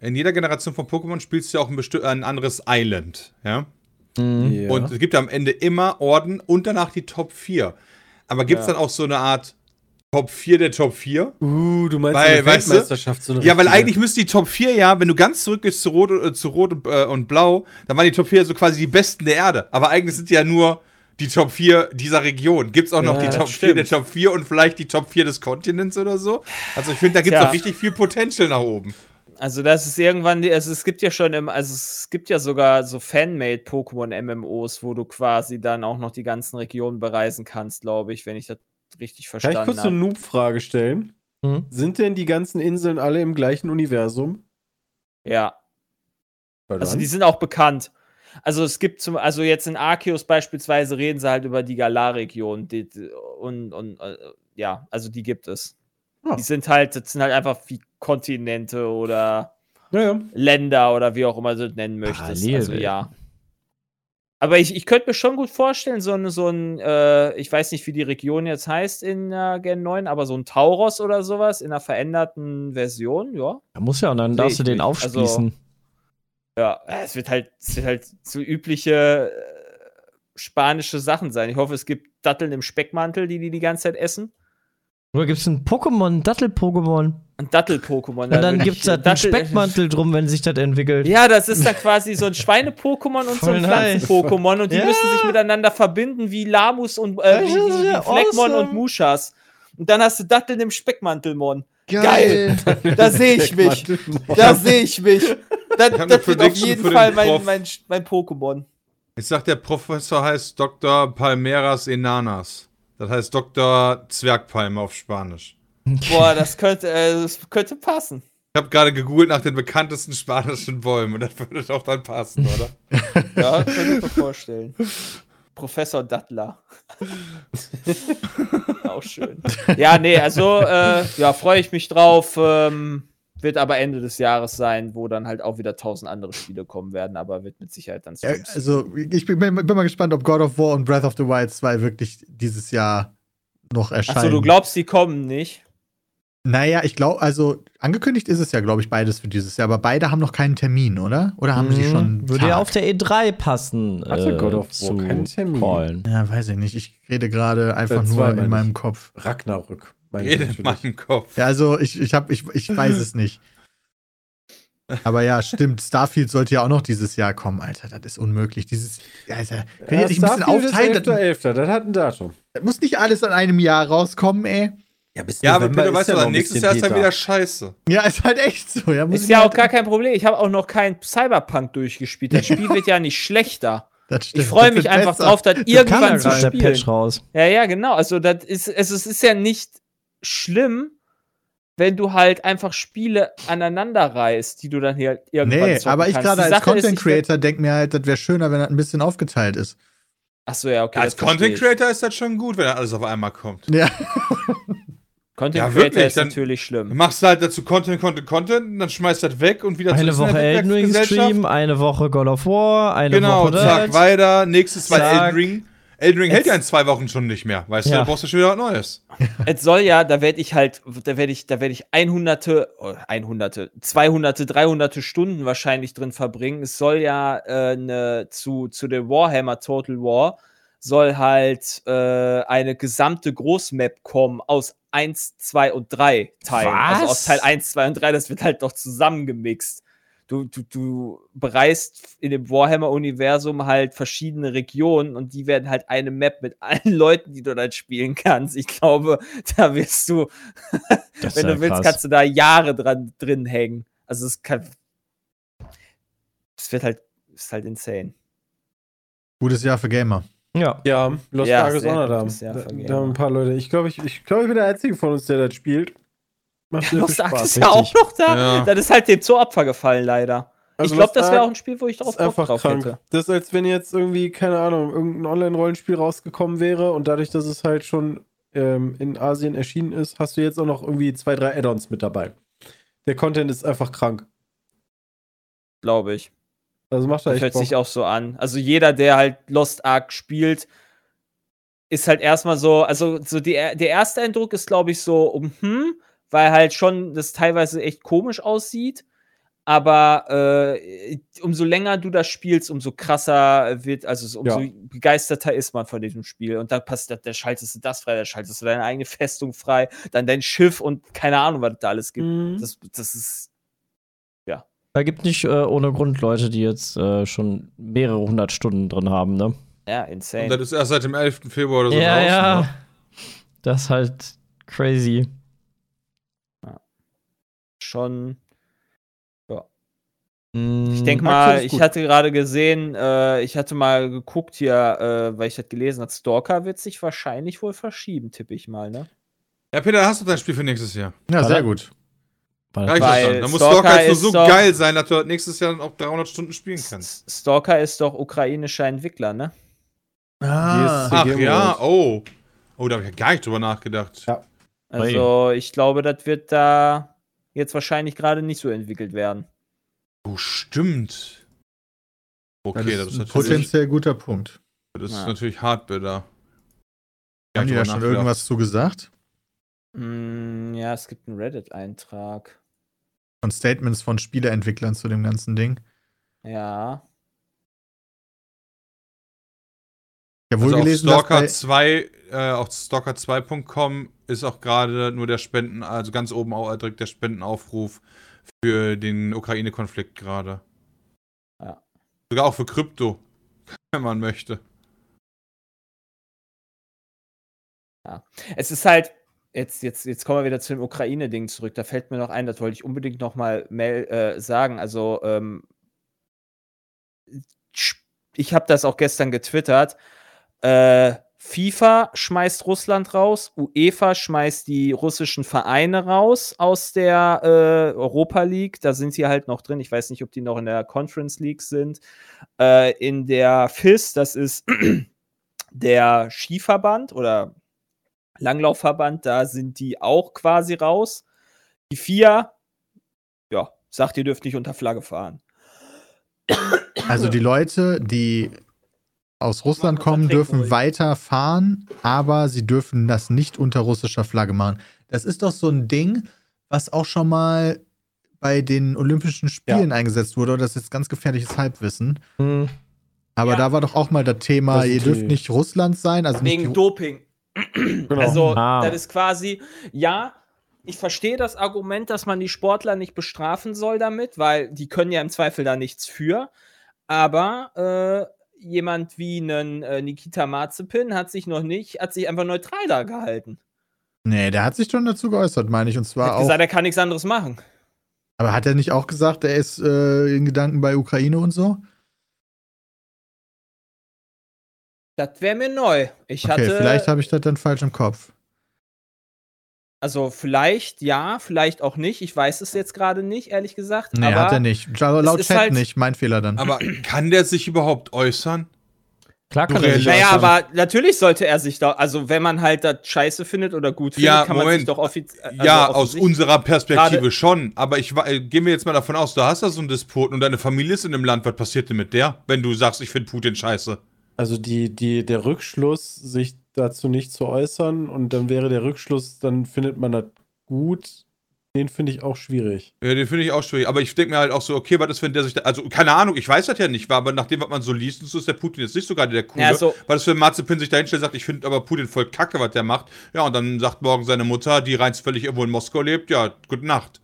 in jeder Generation von Pokémon spielst du ja auch ein, besti- ein anderes Island. Ja? Mhm. Ja. Und es gibt am Ende immer Orden und danach die Top 4. Aber gibt es Ja. dann auch so eine Art Top 4 der Top 4? uh, du meinst Weil, eine weißt du- Weltmeisterschaft? So eine Ja, weil eigentlich müsste die Top 4 ja, wenn du ganz zurück bist zu Rot, äh, zu Rot und, äh, und Blau, dann waren die Top 4 so quasi die besten der Erde. Aber eigentlich sind die ja nur die Top 4 dieser Region. Gibt es auch noch Ja, die Top 4 stimmt. der Top 4 und vielleicht die Top 4 des Kontinents oder so? Also ich finde, da gibt es Tja. doch richtig viel Potential nach oben. Also das ist irgendwann, die- also es gibt ja schon im, also es gibt ja sogar so Fanmade Pokémon MMOs, wo du quasi dann auch noch die ganzen Regionen bereisen kannst, glaube ich, wenn ich das richtig Kann ich verstanden kurz eine habe. Noob-Frage stellen? Mhm. Sind denn die ganzen Inseln alle im gleichen Universum? Ja, Ja, also die sind auch bekannt. Also es gibt zum, also jetzt in Arceus beispielsweise reden sie halt über die Galar-Region die- die- und, und äh, ja, also die gibt es. Ah. Die sind halt, das sind halt einfach wie Kontinente oder ja, ja. Länder oder wie auch immer du es nennen möchtest. Also Parallelwelten. ja. Aber ich, ich könnte mir schon gut vorstellen, so ein, so ein äh, ich weiß nicht, wie die Region jetzt heißt in äh, Gen 9, aber so ein Tauros oder sowas in einer veränderten Version, ja. Da muss ja, und dann Seh darfst du den nicht. aufspießen. Ja, es wird halt, es wird halt so übliche äh, spanische Sachen sein. Ich hoffe, es gibt Datteln im Speckmantel, die die die ganze Zeit essen. Oder gibt's ein Pokémon, Dattel-Pokémon? Ein Dattel-Pokémon. Und dann gibt's ich- da einen Speckmantel drum, wenn sich das entwickelt. Ja, das ist dann quasi so ein Schweine-Pokémon und so Voll ein nice. Pflanzen-Pokémon und die Ja. müssen sich miteinander verbinden wie Lamus und äh, wie, wie, wie ja Fleckmon awesome. und Mushas. Und dann hast du Datteln im Speckmantelmon. Geil. Da sehe ich mich. Da sehe ich mich. Das, das wird auf jeden Fall mein, mein, mein Pokémon. Ich sag, der Professor heißt Dr. Palmeras Enanas. Das heißt Dr. Zwergpalme auf Spanisch. Boah, das könnte, äh, das könnte passen. Ich habe gerade gegoogelt nach den bekanntesten spanischen Bäumen und das würde doch dann passen, oder? Ja, könnte ich mir vorstellen. Professor Dattler. Auch schön. Ja, nee, also äh, ja, freue ich mich drauf. Ähm, wird aber Ende des Jahres sein, wo dann halt auch wieder tausend andere Spiele kommen werden, aber wird mit Sicherheit dann Ja, Streams. also, ich bin, bin mal gespannt, ob God of War und Breath of the Wild 2 wirklich dieses Jahr noch erscheinen. Achso, du glaubst, die kommen nicht? Naja, ich glaube, also angekündigt ist es ja, glaube ich, beides für dieses Jahr, aber beide haben noch keinen Termin, oder? Oder haben sie schon. Mhm. Würde ja auf der E3 passen. Hatte äh, God of War zu keinen Termin? callen. Ja, weiß ich nicht. Ich rede gerade einfach nur in meine meinem. Kopf. Ragnarök. Ich Jede in meinem Kopf. Ja, also ich, ich, hab, ich, ich weiß es nicht. Aber ja, stimmt. Starfield sollte ja auch noch dieses Jahr kommen, Alter. Das ist unmöglich. Dieses, ja, Alter, könnt ihr dich ein bisschen Starfield ist aufteilen? Das, 11.11., das hat ein Datum. das muss nicht alles in einem Jahr rauskommen, ey. Ja, bis Ja, aber Peter, weißt ja du, ein nächstes Jahr ist dann wieder scheiße. Ja, ist halt echt so. Ja, muss Ist ja auch gar kein Problem. Ich habe auch noch kein Cyberpunk durchgespielt. Das Spiel wird ja nicht schlechter. Ich freue mich einfach besser. drauf, das kann irgendwann zu gerade. der spielen. Patch raus. Ja, ja, genau. Also, das ist, also, es ist ja nicht schlimm, wenn du halt einfach Spiele aneinander reißt, die du dann hier irgendwann Nee, aber ich gerade als Sache Content Creator denke mir halt, das wäre schöner, wenn das ein bisschen aufgeteilt ist. Achso, ja, okay. Als Content. Creator ist das schon gut, wenn alles auf einmal kommt. Ja. Content Ja, Creator wirklich, ist dann- natürlich Du schlimm. machst halt dazu Content, Content, Content, dann schmeißt das weg und wieder Eine zurück in Woche Elden Ring. Stream, eine Woche God of War, eine Genau, Woche zack, das. weiter. Nächstes Mal. Elden Ring. Elden Ring hält ja in zwei Wochen schon nicht mehr. Weißt du, Ja. da brauchst du schon wieder was Neues. Es soll ja, da werde ich halt, da werde ich, da werde ich 100, oh, 100, 200, 300 Stunden wahrscheinlich drin verbringen. Es soll ja äh, ne, zu, zu der Warhammer Total War soll halt äh, eine gesamte Großmap kommen aus 1, 2 und 3 Teilen. Also Was? aus Teil 1, 2 und 3, das wird halt noch zusammengemixt. Du, du, du bereist in dem Warhammer-Universum halt verschiedene Regionen und die werden halt eine Map mit allen Leuten, die du dann spielen kannst. Ich glaube, da wirst du, wenn ja du willst, krass. kannst du da Jahre dran drin hängen. Also es kann. Es wird halt, ist halt insane. Gutes Jahr für Gamer. Ja. Ja, Lost Ja, Ark ist noch da. da haben ein paar Leute. Ich glaube, ich, ich, glaub, ich bin der Einzige von uns, der das spielt. Macht sehr Lost Ark ist ja auch noch da. Ja. Das ist halt dem zur Opfer gefallen, leider. Also ich glaube, das wäre auch ein Spiel, wo ich drauf Bock einfach drauf krank. hätte. Das ist, als wenn jetzt irgendwie, keine Ahnung, irgendein Online-Rollenspiel rausgekommen wäre und dadurch, dass es halt schon ähm, in Asien erschienen ist, hast du jetzt auch noch irgendwie zwei, drei Add-ons mit dabei. Der Content ist einfach krank. Glaube ich. Also macht er Das echt hört Bock. sich auch so an. Also jeder, der halt Lost Ark spielt, ist halt erstmal so, also so die, der erste Eindruck ist, glaube ich, so, um, hm, weil halt schon das teilweise echt komisch aussieht. Aber äh, umso länger du das spielst, umso krasser wird, also so- umso Ja. begeisterter ist man von diesem Spiel. Und dann passt, da, da schaltest du das frei, da schaltest du deine eigene Festung frei, dann dein Schiff und keine Ahnung, was es da alles gibt. Mhm. Das, das ist Da gibt nicht äh, ohne Grund Leute, die jetzt äh, schon mehrere hundert Stunden drin haben, ne? ja Und insane. das ist erst seit dem 11. Februar oder so ja, draußen, ja. ne? Das ist halt crazy. Schon. Mm, Ich denke mal, ich hatte gerade gesehen, äh, ich hatte mal geguckt hier, äh, weil ich das gelesen habe, Stalker wird sich wahrscheinlich wohl verschieben, tippe ich mal, ne? Ja, Peter, hast du dein Spiel für nächstes Jahr? Ja, sehr gut. Weil- Weil dann? Dann muss Stalker Stalker jetzt nur ist so doch- geil sein, dass du nächstes Jahr dann auch 300 Stunden spielen kannst. Stalker ist doch ukrainischer Entwickler, ne? Ah, Ach ja, oh. Oh, da habe ich ja gar nicht drüber nachgedacht. Ja. Also, ich glaube, das wird da jetzt wahrscheinlich gerade nicht so entwickelt werden. Oh, stimmt. Okay, das ist ein potenziell guter Punkt. das ist Ja. natürlich hart bitter. Haben die da schon irgendwas zu gesagt? Mm, ja, es gibt einen Reddit-Eintrag. Von Statements von Spieleentwicklern zu dem ganzen Ding. Ja. Ich habe wohl Also auf gelesen, dass Stalker bei, 2, äh, auf stalker2.com ist auch gerade nur der Spenden, also ganz oben auch direkt der Spendenaufruf für den Ukraine-Konflikt gerade. Ja. Sogar auch für Krypto, wenn man möchte. Es ist halt, jetzt, jetzt, jetzt kommen wir wieder zu dem Ukraine-Ding zurück. Da fällt mir noch ein, das wollte ich unbedingt noch mal mel äh, sagen. Also, ähm, ich habe das auch gestern getwittert. Äh, FIFA schmeißt Russland raus, UEFA schmeißt die russischen Vereine raus aus der äh, Europa League. Da sind sie halt noch drin. Ich weiß nicht, ob die noch in der Conference League sind. Äh, in der FIS, das ist der Skiverband oder Langlaufverband, da sind die auch quasi raus. Die vier, ja, sagt, ihr dürft nicht unter Flagge fahren. also die Leute, die aus Russland kommen, dürfen weiterfahren, aber sie dürfen das nicht unter russischer Flagge machen. Das ist doch so ein Ding, was auch schon mal bei den Olympischen Spielen eingesetzt wurde. Oder das ist jetzt ganz gefährliches Halbwissen. Mm, Aber Ja. da war doch auch mal das Thema, Das ihr dürft die- nicht Russland sein. Also Wegen Doping. Genau. Also, Ah. das ist quasi, ja, ich verstehe das Argument, dass man die Sportler nicht bestrafen soll damit, weil die können ja im Zweifel da nichts für. Aber äh, jemand wie einen äh, Nikita Mazepin hat sich noch nicht, hat sich einfach neutral da gehalten. Nee, der hat sich schon dazu geäußert, meine ich. Und zwar hat auch. gesagt, er kann nichts anderes machen. aber hat er nicht auch gesagt, er ist äh, in Gedanken bei Ukraine und so? Das wäre mir neu. Ich Okay, hatte. vielleicht habe ich das dann falsch im Kopf. Also vielleicht ja, vielleicht auch nicht. Ich weiß es jetzt gerade nicht, ehrlich gesagt. Nee, aber hat er nicht. Ja, Laut Chat halt- nicht. Mein Fehler dann. Aber kann der sich überhaupt äußern? Klar Du kann er sich realisierst- Naja, äußern. aber natürlich sollte er sich da, also wenn man halt das scheiße findet oder gut findet, Ja, kann man sich Moment. doch offiziell. ja, aus unserer Perspektive schon. Aber ich äh, gehen wir jetzt mal davon aus, du hast da so einen Disput und deine Familie ist in dem Land. Was passiert denn mit der, wenn du sagst, ich finde Putin scheiße? Also die, die, der Rückschluss, sich dazu nicht zu äußern und dann wäre der Rückschluss, dann findet man das gut, den finde ich auch schwierig. Ja, den finde ich auch schwierig. Aber ich denke mir halt auch so, okay, was ist, wenn der sich da, also keine Ahnung, ich weiß das ja nicht, aber nach dem, was man so liest, und so ist der Putin jetzt nicht so gerade der Coole. Ja, so- Weil das für Mazepin sich da hinstellt und sagt, ich finde aber Putin voll kacke, was der macht. Ja, und dann sagt morgen seine Mutter, die rein völlig irgendwo in Moskau lebt, ja, gute Nacht.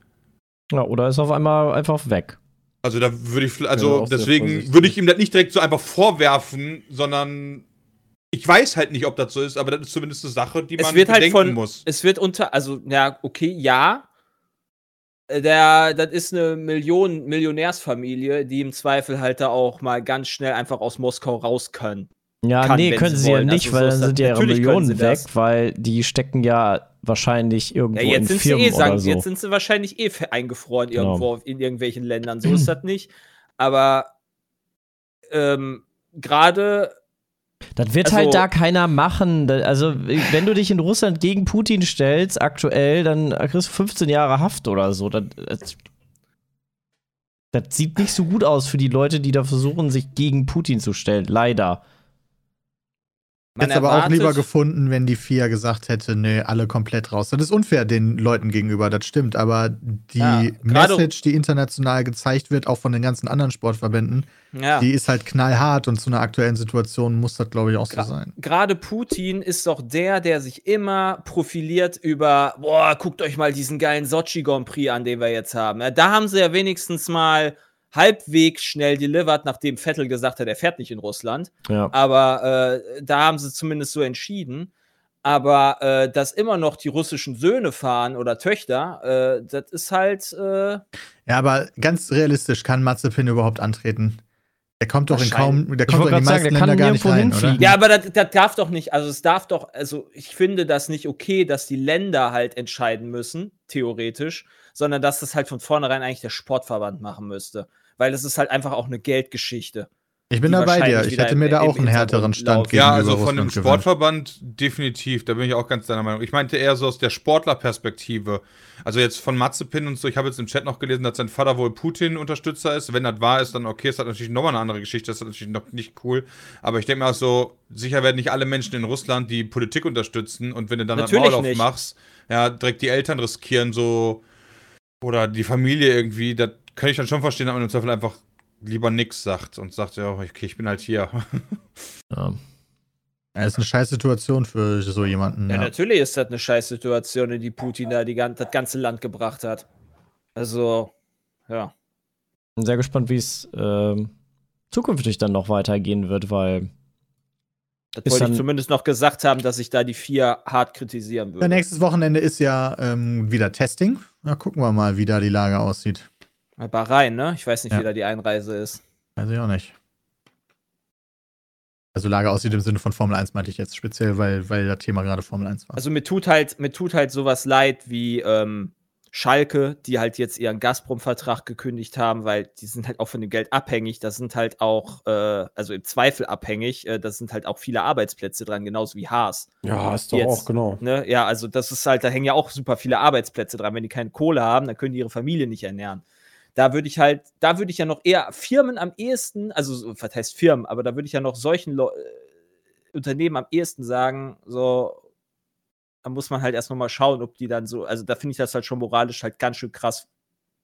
Ja, oder ist auf einmal einfach weg. Also da würde ich, Ja, also sehr deswegen würde ich ihm das nicht direkt so einfach vorwerfen, sondern ich weiß halt nicht, ob das so ist, aber das ist zumindest eine Sache, die man es wird halt bedenken von, muss. es wird unter, also, ja, okay, ja. Äh, Der, das ist eine Million, Millionärsfamilie, die im Zweifel halt da auch mal ganz schnell einfach aus Moskau raus können. Ja, Kann, nee, können sie sie ja nicht, Also so weil dann sind ja ihre Millionen weg, weil die stecken ja wahrscheinlich irgendwo Ja, jetzt in sind Firmen sie eh oder sank, so. jetzt sind sie wahrscheinlich eh eingefroren Genau. irgendwo in irgendwelchen Ländern. So ist das nicht. Aber ähm, gerade Das wird Also- halt da keiner machen. Also, wenn du dich in Russland gegen Putin stellst, aktuell, dann kriegst du 15 Jahre Haft oder so. Das, das, das sieht nicht so gut aus für die Leute, die da versuchen, sich gegen Putin zu stellen. Leider. Hätte aber auch lieber gefunden, wenn die FIA gesagt hätte, nee, alle komplett raus. Das ist unfair den Leuten gegenüber, das stimmt. Aber die Ja, Message, die international gezeigt wird, auch von den ganzen anderen Sportverbänden, Ja. die ist halt knallhart und zu einer aktuellen Situation muss das, glaube ich, auch so Gra- sein. Gerade Putin ist doch der, der sich immer profiliert über, boah, guckt euch mal diesen geilen Sochi Grand Prix an, den wir jetzt haben. Da haben sie ja wenigstens mal halbwegs schnell delivered, nachdem Vettel gesagt hat, er fährt nicht in Russland. Ja. Aber äh, da haben sie zumindest so entschieden. Aber äh, dass immer noch die russischen Söhne fahren oder Töchter, äh, das ist halt. Äh, Ja, aber ganz realistisch kann Mazepin überhaupt antreten. Der kommt doch in kaum, der kommt doch in die sagen, meisten kann Länder gar nicht rein, oder? Ja, aber das, das darf doch nicht, also es darf doch, also ich finde das nicht okay, dass die Länder halt entscheiden müssen, theoretisch, sondern dass das halt von vornherein eigentlich der Sportverband machen müsste. Weil das ist halt einfach auch eine Geldgeschichte. Ich bin da bei dir. Ich hätte mir da auch einen härteren Stand gegenüber Ja, also von Russland dem. Sportverband definitiv, da bin ich auch ganz deiner Meinung. Ich meinte eher so aus der Sportlerperspektive. Also jetzt von Mazepin und so, ich habe jetzt im Chat noch gelesen, dass sein Vater wohl Putin-Unterstützer ist. Wenn das wahr ist, dann okay, ist das natürlich nochmal eine andere Geschichte, das ist natürlich noch nicht cool. Aber ich denke mal so, sicher werden nicht alle Menschen in Russland die Politik unterstützen und wenn du dann Natürlich ein Maul aufmachst, ja, direkt die Eltern riskieren so oder die Familie irgendwie, das kann ich dann schon verstehen, dass man im Zweifel einfach lieber nix sagt und sagt, ja, okay, ich bin halt hier. Ja. Ja, ist eine scheiß Situation für so jemanden. Ja, Ja, natürlich ist das eine Scheißsituation, in die Putin da die, das ganze Land gebracht hat. Also, ja. Bin sehr gespannt, wie es ähm, zukünftig dann noch weitergehen wird, weil Das wollte ich dann- zumindest noch gesagt haben, dass ich da die vier hart kritisieren Ja, würde. nächstes Wochenende ist ja ähm, wieder Testing. Na, gucken wir mal, wie da die Lage aussieht. Bahrain, ne? Ich weiß nicht, Ja. wie da die Einreise ist. Weiß ich auch nicht. Also Lage aussieht im Sinne von Formel 1 meinte ich jetzt speziell, weil, weil das Thema gerade Formel 1 war. Also mir tut halt, mir tut halt sowas leid wie ähm, Schalke, die halt jetzt ihren Gazprom-Vertrag gekündigt haben, weil die sind halt auch von dem Geld abhängig. Das sind halt auch, äh, also im Zweifel abhängig. Äh, das sind halt auch viele Arbeitsplätze dran, genauso wie Haas. Ja, ist doch Jetzt. auch, genau. Ne? Ja, also das ist halt, da hängen ja auch super viele Arbeitsplätze dran. Wenn die keine Kohle haben, dann können die ihre Familie nicht ernähren. Da würde ich halt, da würde ich ja noch eher Firmen am ehesten, also so, was heißt Firmen, aber da würde ich ja noch solchen Leu- äh, Unternehmen am ehesten sagen, so, da muss man halt erst noch mal schauen, ob die dann so, also da finde ich das halt schon moralisch halt ganz schön krass,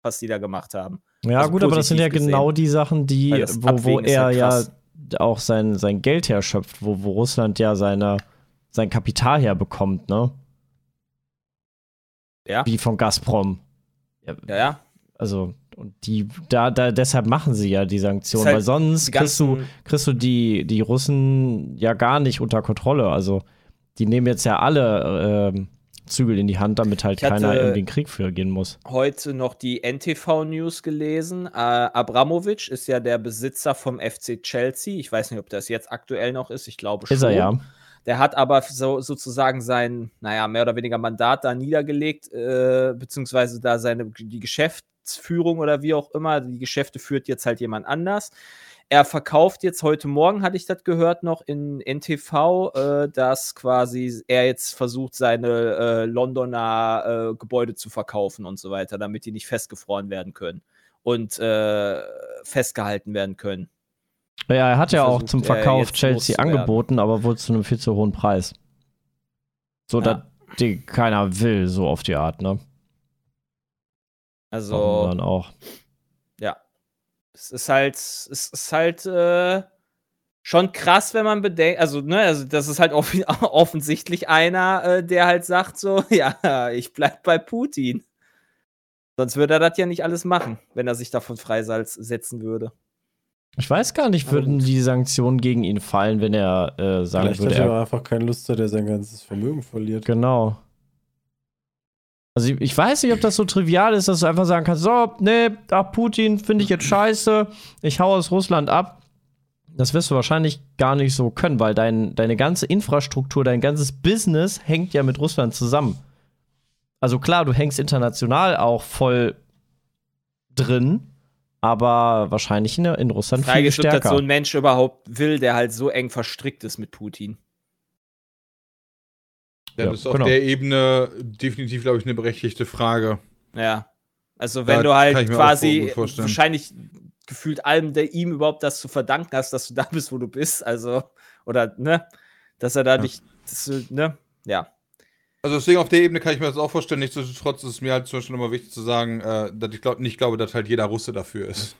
was die da gemacht haben. Ja, Also gut, aber das sind ja genau gesehen. die Sachen, die, wo, wo er halt ja auch sein, sein Geld herschöpft, wo, wo Russland ja seine, sein Kapital herbekommt, ne? Ja. Wie von Gazprom. Ja, ja. Also, und die, da, da, deshalb machen sie ja die Sanktionen, halt weil sonst kriegst du, kriegst du die, die Russen ja gar nicht unter Kontrolle. Also, die nehmen jetzt ja alle ähm, Zügel in die Hand, damit halt keiner in den Krieg für gehen muss. heute noch die NTV-News gelesen. Äh, Abramovic ist ja der Besitzer vom FC Chelsea. Ich weiß nicht, ob das jetzt aktuell noch ist. Ich glaube schon. Ist er ja. Der hat aber so, sozusagen sein, naja, mehr oder weniger Mandat da niedergelegt, äh, beziehungsweise da seine die Geschäftsführung oder wie auch immer. Die Geschäfte führt jetzt halt jemand anders. Er verkauft jetzt heute Morgen, hatte ich das gehört, noch in NTV, äh, dass quasi er jetzt versucht, seine äh, Londoner äh, Gebäude zu verkaufen und so weiter, damit die nicht festgefroren werden können und äh, festgehalten werden können. Ja, er hat ja auch versucht zum er Verkauf Chelsea angeboten, aber wohl zu einem viel zu hohen Preis. So, Ja. dass die keiner will, so auf die Art, ne? Also. Warum dann auch. ja. Es ist halt, es ist halt äh, schon krass, wenn man bedenkt, also, ne, also das ist halt off offensichtlich einer, äh, der halt sagt so, ja, ich bleib bei Putin. Sonst würde er das ja nicht alles machen, wenn er sich davon freisetzen würde. Ich weiß gar nicht, würden die Sanktionen gegen ihn fallen, wenn er äh, sagen Vielleicht würde, hat er aber einfach keine Lust, dass er sein ganzes Vermögen verliert. Genau. Also ich, ich weiß nicht, ob das so trivial ist, dass du einfach sagen kannst, so, nee, ach, Putin finde ich jetzt scheiße, ich hau aus Russland ab. Das wirst du wahrscheinlich gar nicht so können, weil dein, deine ganze Infrastruktur, dein ganzes Business hängt ja mit Russland zusammen. Also klar, du hängst international auch voll drin, aber wahrscheinlich in, in Russland Frage viel ist, ob das stärker. so ein Mensch überhaupt will, der halt so eng verstrickt ist mit Putin. Ja, Ja, das ist auf genau. der Ebene definitiv, glaube ich, eine berechtigte Frage. Ja. Also, wenn Ja, du halt quasi wahrscheinlich gefühlt allem, der ihm überhaupt das zu verdanken hast, dass du da bist, wo du bist. Also, oder, ne? Dass er da Ja. nicht, das, ne? Ja. Also deswegen auf der Ebene kann ich mir das auch vorstellen. Nichtsdestotrotz ist es mir halt zum Beispiel immer wichtig zu sagen, äh, dass ich glaub, nicht glaube, dass halt jeder Russe dafür ist.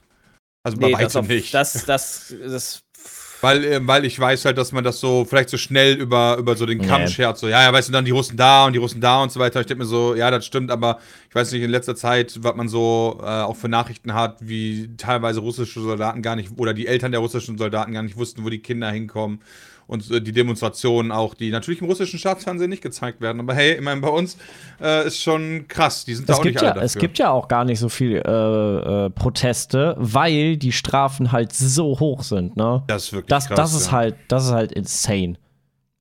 Also bei Nee, weitem nicht. das, das, das, Weil, äh, weil ich weiß halt, dass man das so vielleicht so schnell über, über so den Kamm Nee. schert. So, ja, ja, weißt du, dann die Russen da und die Russen da und so weiter. Ich denke mir so, ja, das stimmt, aber ich weiß nicht, in letzter Zeit, was man so äh, auch für Nachrichten hat, wie teilweise russische Soldaten gar nicht, oder die Eltern der russischen Soldaten gar nicht wussten, wo die Kinder hinkommen. Und äh, die Demonstrationen auch, die natürlich im russischen Staatsfernsehen nicht gezeigt werden. Aber hey, immerhin bei uns äh, ist schon krass. Die sind da Es auch gibt, nicht ja, alle dafür. es gibt ja auch gar nicht so viel äh, äh, Proteste, weil die Strafen halt so hoch sind, ne? das ist wirklich Das, krass. das ist ja. halt, das ist halt insane.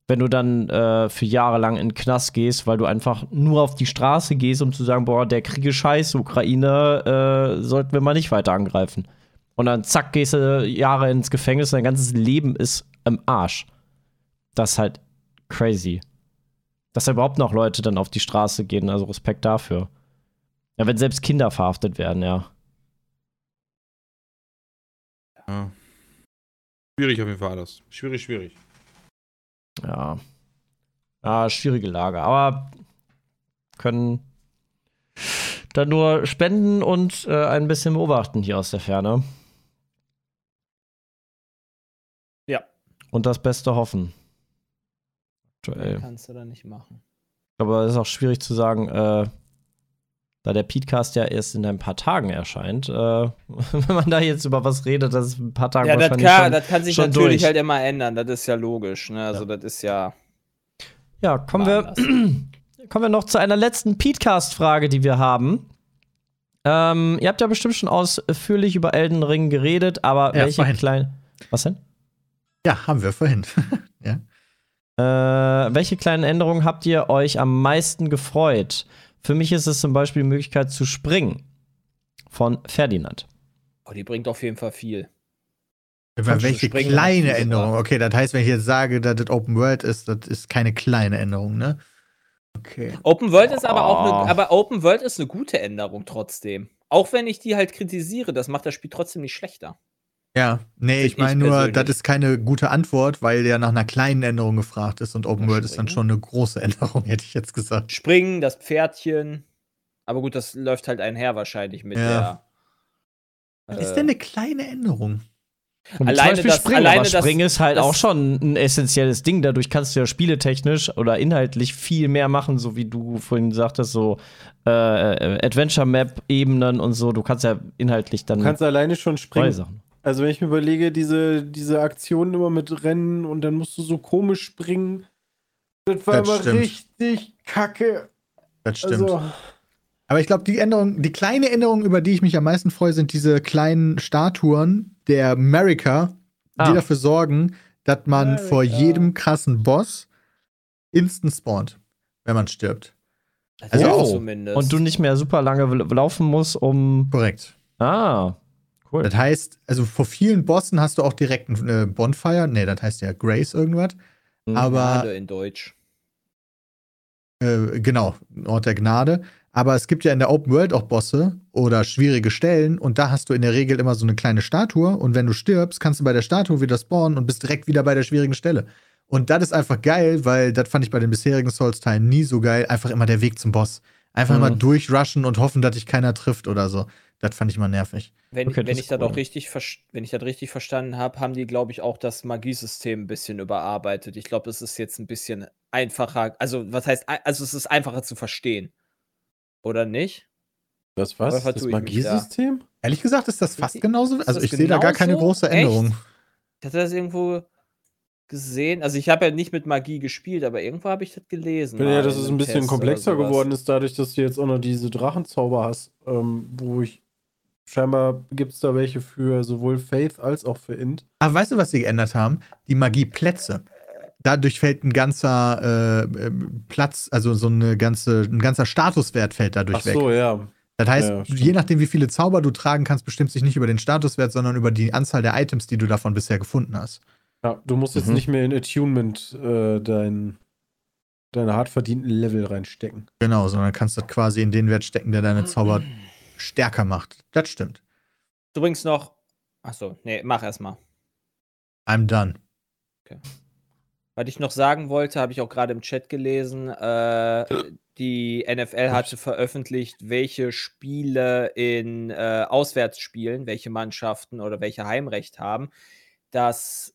Wenn du dann äh, für Jahre lang in den Knast gehst, weil du einfach nur auf die Straße gehst, um zu sagen, boah, der Krieg ist scheiße, Ukraine, äh, sollten wir mal nicht weiter angreifen. Und dann zack, gehst du Jahre ins Gefängnis, dein ganzes Leben ist im Arsch. Das ist halt crazy. Dass da überhaupt noch Leute dann auf die Straße gehen, also Respekt dafür. Ja, wenn selbst Kinder verhaftet werden, ja. Ja. Schwierig auf jeden Fall alles. Schwierig, schwierig. Ja. Ja, schwierige Lage. Aber können dann nur spenden und äh, ein bisschen beobachten hier aus der Ferne. Ja. Und das Beste hoffen. Aktuell. kannst du da nicht machen. Aber es ist auch schwierig zu sagen, äh, da der Podcast ja erst in ein paar Tagen erscheint, äh, wenn man da jetzt über was redet, das ist ein paar Tage Ja, das wahrscheinlich kann, schon, das kann sich natürlich durch. halt immer ändern. Das ist ja logisch, ne? Also, das ist ja. Ja, kommen wir, kommen wir noch zu einer letzten Petecast-Frage, die wir haben. Ähm, ihr habt ja bestimmt schon ausführlich über Elden Ring geredet, aber Ja, welche kleinen. Was denn? Ja, haben wir vorhin. Äh, welche kleinen Änderungen habt ihr euch am meisten gefreut? Für mich ist es zum Beispiel die Möglichkeit zu springen. Von Ferdinand. Oh, die bringt auf jeden Fall viel. Du welche springen, kleine Änderung? Okay, das heißt, wenn ich jetzt sage, dass das Open World ist, das ist keine kleine Änderung, ne? Okay. Open World ist aber auch Oh. eine, aber Open World ist eine gute Änderung trotzdem. Auch wenn ich die halt kritisiere, das macht das Spiel trotzdem nicht schlechter. Ja, nee, Ich- ich meine nur, persönlich. das ist keine gute Antwort, weil der nach einer kleinen Änderung gefragt ist und Open Ja, World ist dann springen. schon eine große Änderung, hätte ich jetzt gesagt. Springen, das Pferdchen. Aber gut, das läuft halt einher wahrscheinlich mit Ja. der. Was ist äh, denn eine kleine Änderung? Und Alleine das- Springen, alleine aber das- Springen ist halt das- auch schon ein essentielles Ding. Dadurch kannst du ja spieletechnisch oder inhaltlich viel mehr machen, so wie du vorhin sagtest, so äh, äh, Adventure-Map-Ebenen und so. Du kannst ja inhaltlich dann Du kannst alleine schon springen. Also wenn ich mir überlege, diese, diese Aktionen immer mit Rennen und dann musst du so komisch springen. Das war Das immer stimmt. richtig kacke. Das stimmt. Also, Aber ich glaube, die Änderung, die kleine Änderung, über die ich mich am meisten freue, sind diese kleinen Statuen der America, die Ah. dafür sorgen, dass man America. vor jedem krassen Boss instant spawnt, wenn man stirbt. Also Oh. auch zumindest. Und du nicht mehr super lange laufen musst, um. Korrekt. Ah, cool. Das heißt, also vor vielen Bossen hast du auch direkt eine Bonfire. Nee, das heißt ja Grace irgendwas. Mhm. Aber Gnade in Deutsch. Äh, genau, Ort der Gnade. Aber es gibt ja in der Open World auch Bosse oder schwierige Stellen und da hast du in der Regel immer so eine kleine Statue und wenn du stirbst, kannst du bei der Statue wieder spawnen und bist direkt wieder bei der schwierigen Stelle. Und das ist einfach geil, weil das fand ich bei den bisherigen Souls-Teilen nie so geil. Einfach immer der Weg zum Boss. Einfach Mhm. immer durchrushen und hoffen, dass dich keiner trifft oder so. Das fand ich mal nervig. Wenn, Okay, wenn ich das cool. auch richtig, wenn ich das richtig verstanden habe, haben die, glaube ich, auch das Magiesystem ein bisschen überarbeitet. Ich glaube, es ist jetzt ein bisschen einfacher. Also, was heißt, also es ist einfacher zu verstehen. Oder nicht? das was? Das mich da. Magiesystem? Ehrlich gesagt ist das fast genauso. ist Also ich sehe da gar keine große Echt? Änderung. Ich hatte das irgendwo gesehen. Also, ich habe ja nicht mit Magie gespielt, aber irgendwo habe ich das gelesen. Ja, dass es ein bisschen Test komplexer geworden ist, dadurch, dass du jetzt auch noch diese Drachenzauber hast, ähm, wo ich scheinbar gibt es da welche für sowohl Faith als auch für Int. Aber weißt du, was sie geändert haben? Die Magieplätze. Dadurch fällt ein ganzer äh, ähm, Platz, also so eine ganze, ein ganzer Statuswert fällt dadurch Ach weg. so, ja. Das heißt, Ja, je nachdem, wie viele Zauber du tragen kannst, bestimmt sich nicht über den Statuswert, sondern über die Anzahl der Items, die du davon bisher gefunden hast. Ja, du musst jetzt Mhm. nicht mehr in Attunement äh, dein, deine hart verdienten Level reinstecken. Genau, sondern kannst das quasi in den Wert stecken, der deine Zauber stärker macht. Das stimmt. Übrigens noch. Achso, nee, mach erst mal. I'm done. Was ich noch sagen wollte, habe ich auch gerade im Chat gelesen. Äh, die NFL hatte veröffentlicht, welche Spiele in äh, Auswärtsspielen, welche Mannschaften oder welche Heimrecht haben. Das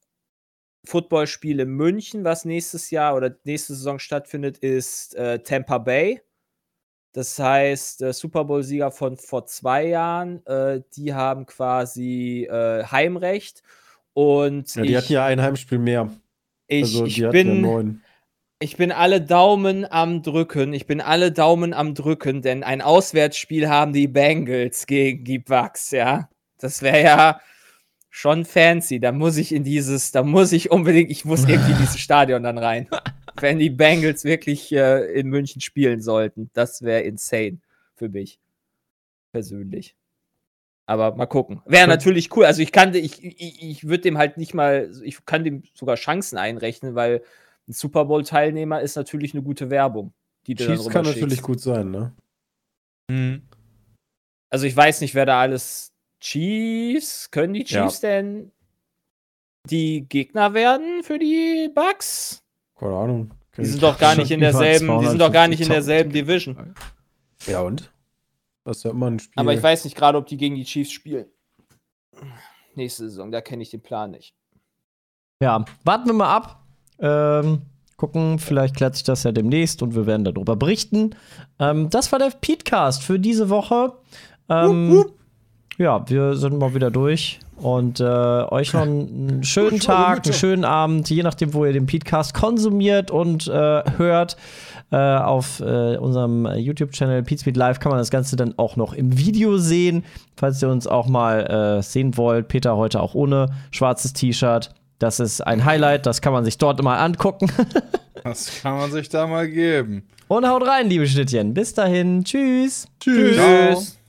Footballspiel in München, was nächstes Jahr oder nächste Saison stattfindet, ist äh, Tampa Bay. Das heißt, äh, Super Bowl-Sieger von vor zwei Jahren, äh, die haben quasi äh, Heimrecht. Und Ja, die ich, hatten ja ein Heimspiel mehr. ich, Also ich ja bin. neun. Ich bin alle Daumen am drücken. Ich bin alle Daumen am drücken, denn ein Auswärtsspiel haben die Bengals gegen die Bucks, ja. Das wäre ja schon fancy. Da muss ich in dieses, da muss ich unbedingt, ich muss irgendwie in dieses Stadion dann rein. Wenn die Bengals wirklich äh, in München spielen sollten, das wäre insane für mich. Persönlich. Aber mal gucken. Wäre natürlich cool. Also ich kann, ich, ich, ich würde dem halt nicht mal, ich kann dem sogar Chancen einrechnen, weil ein Super Bowl-Teilnehmer ist natürlich eine gute Werbung. Die du Chiefs kann natürlich gut sein, ne? Also ich weiß nicht, wer da alles Chiefs, können die Ja. Chiefs denn die Gegner werden für die Bucks? Keine Ahnung. Die sind doch gar nicht in derselben, die sind doch gar nicht in 250.000 derselben Division. Ja, und? Das ist ja immer ein Spiel. Aber ich weiß nicht gerade, ob die gegen die Chiefs spielen. Nächste Saison, da kenne ich den Plan nicht. Ja, warten wir mal ab. Ähm, gucken, vielleicht klärt sich das ja demnächst und wir werden darüber berichten. Ähm, das war der Petecast für diese Woche. Ähm, Ja, wir sind mal wieder durch. Und äh, euch noch einen schönen Tag, einen schönen Abend, je nachdem, wo ihr den Petecast konsumiert und äh, hört. Äh, auf äh, unserem YouTube-Channel Pete Live kann man das Ganze dann auch noch im Video sehen. Falls ihr uns auch mal äh, sehen wollt, Peter heute auch ohne schwarzes T-Shirt. Das ist ein Highlight, das kann man sich dort mal angucken. Das kann man sich da mal geben. Und haut rein, liebe Schnittchen. Bis dahin. Tschüss. Tschüss. Ciao.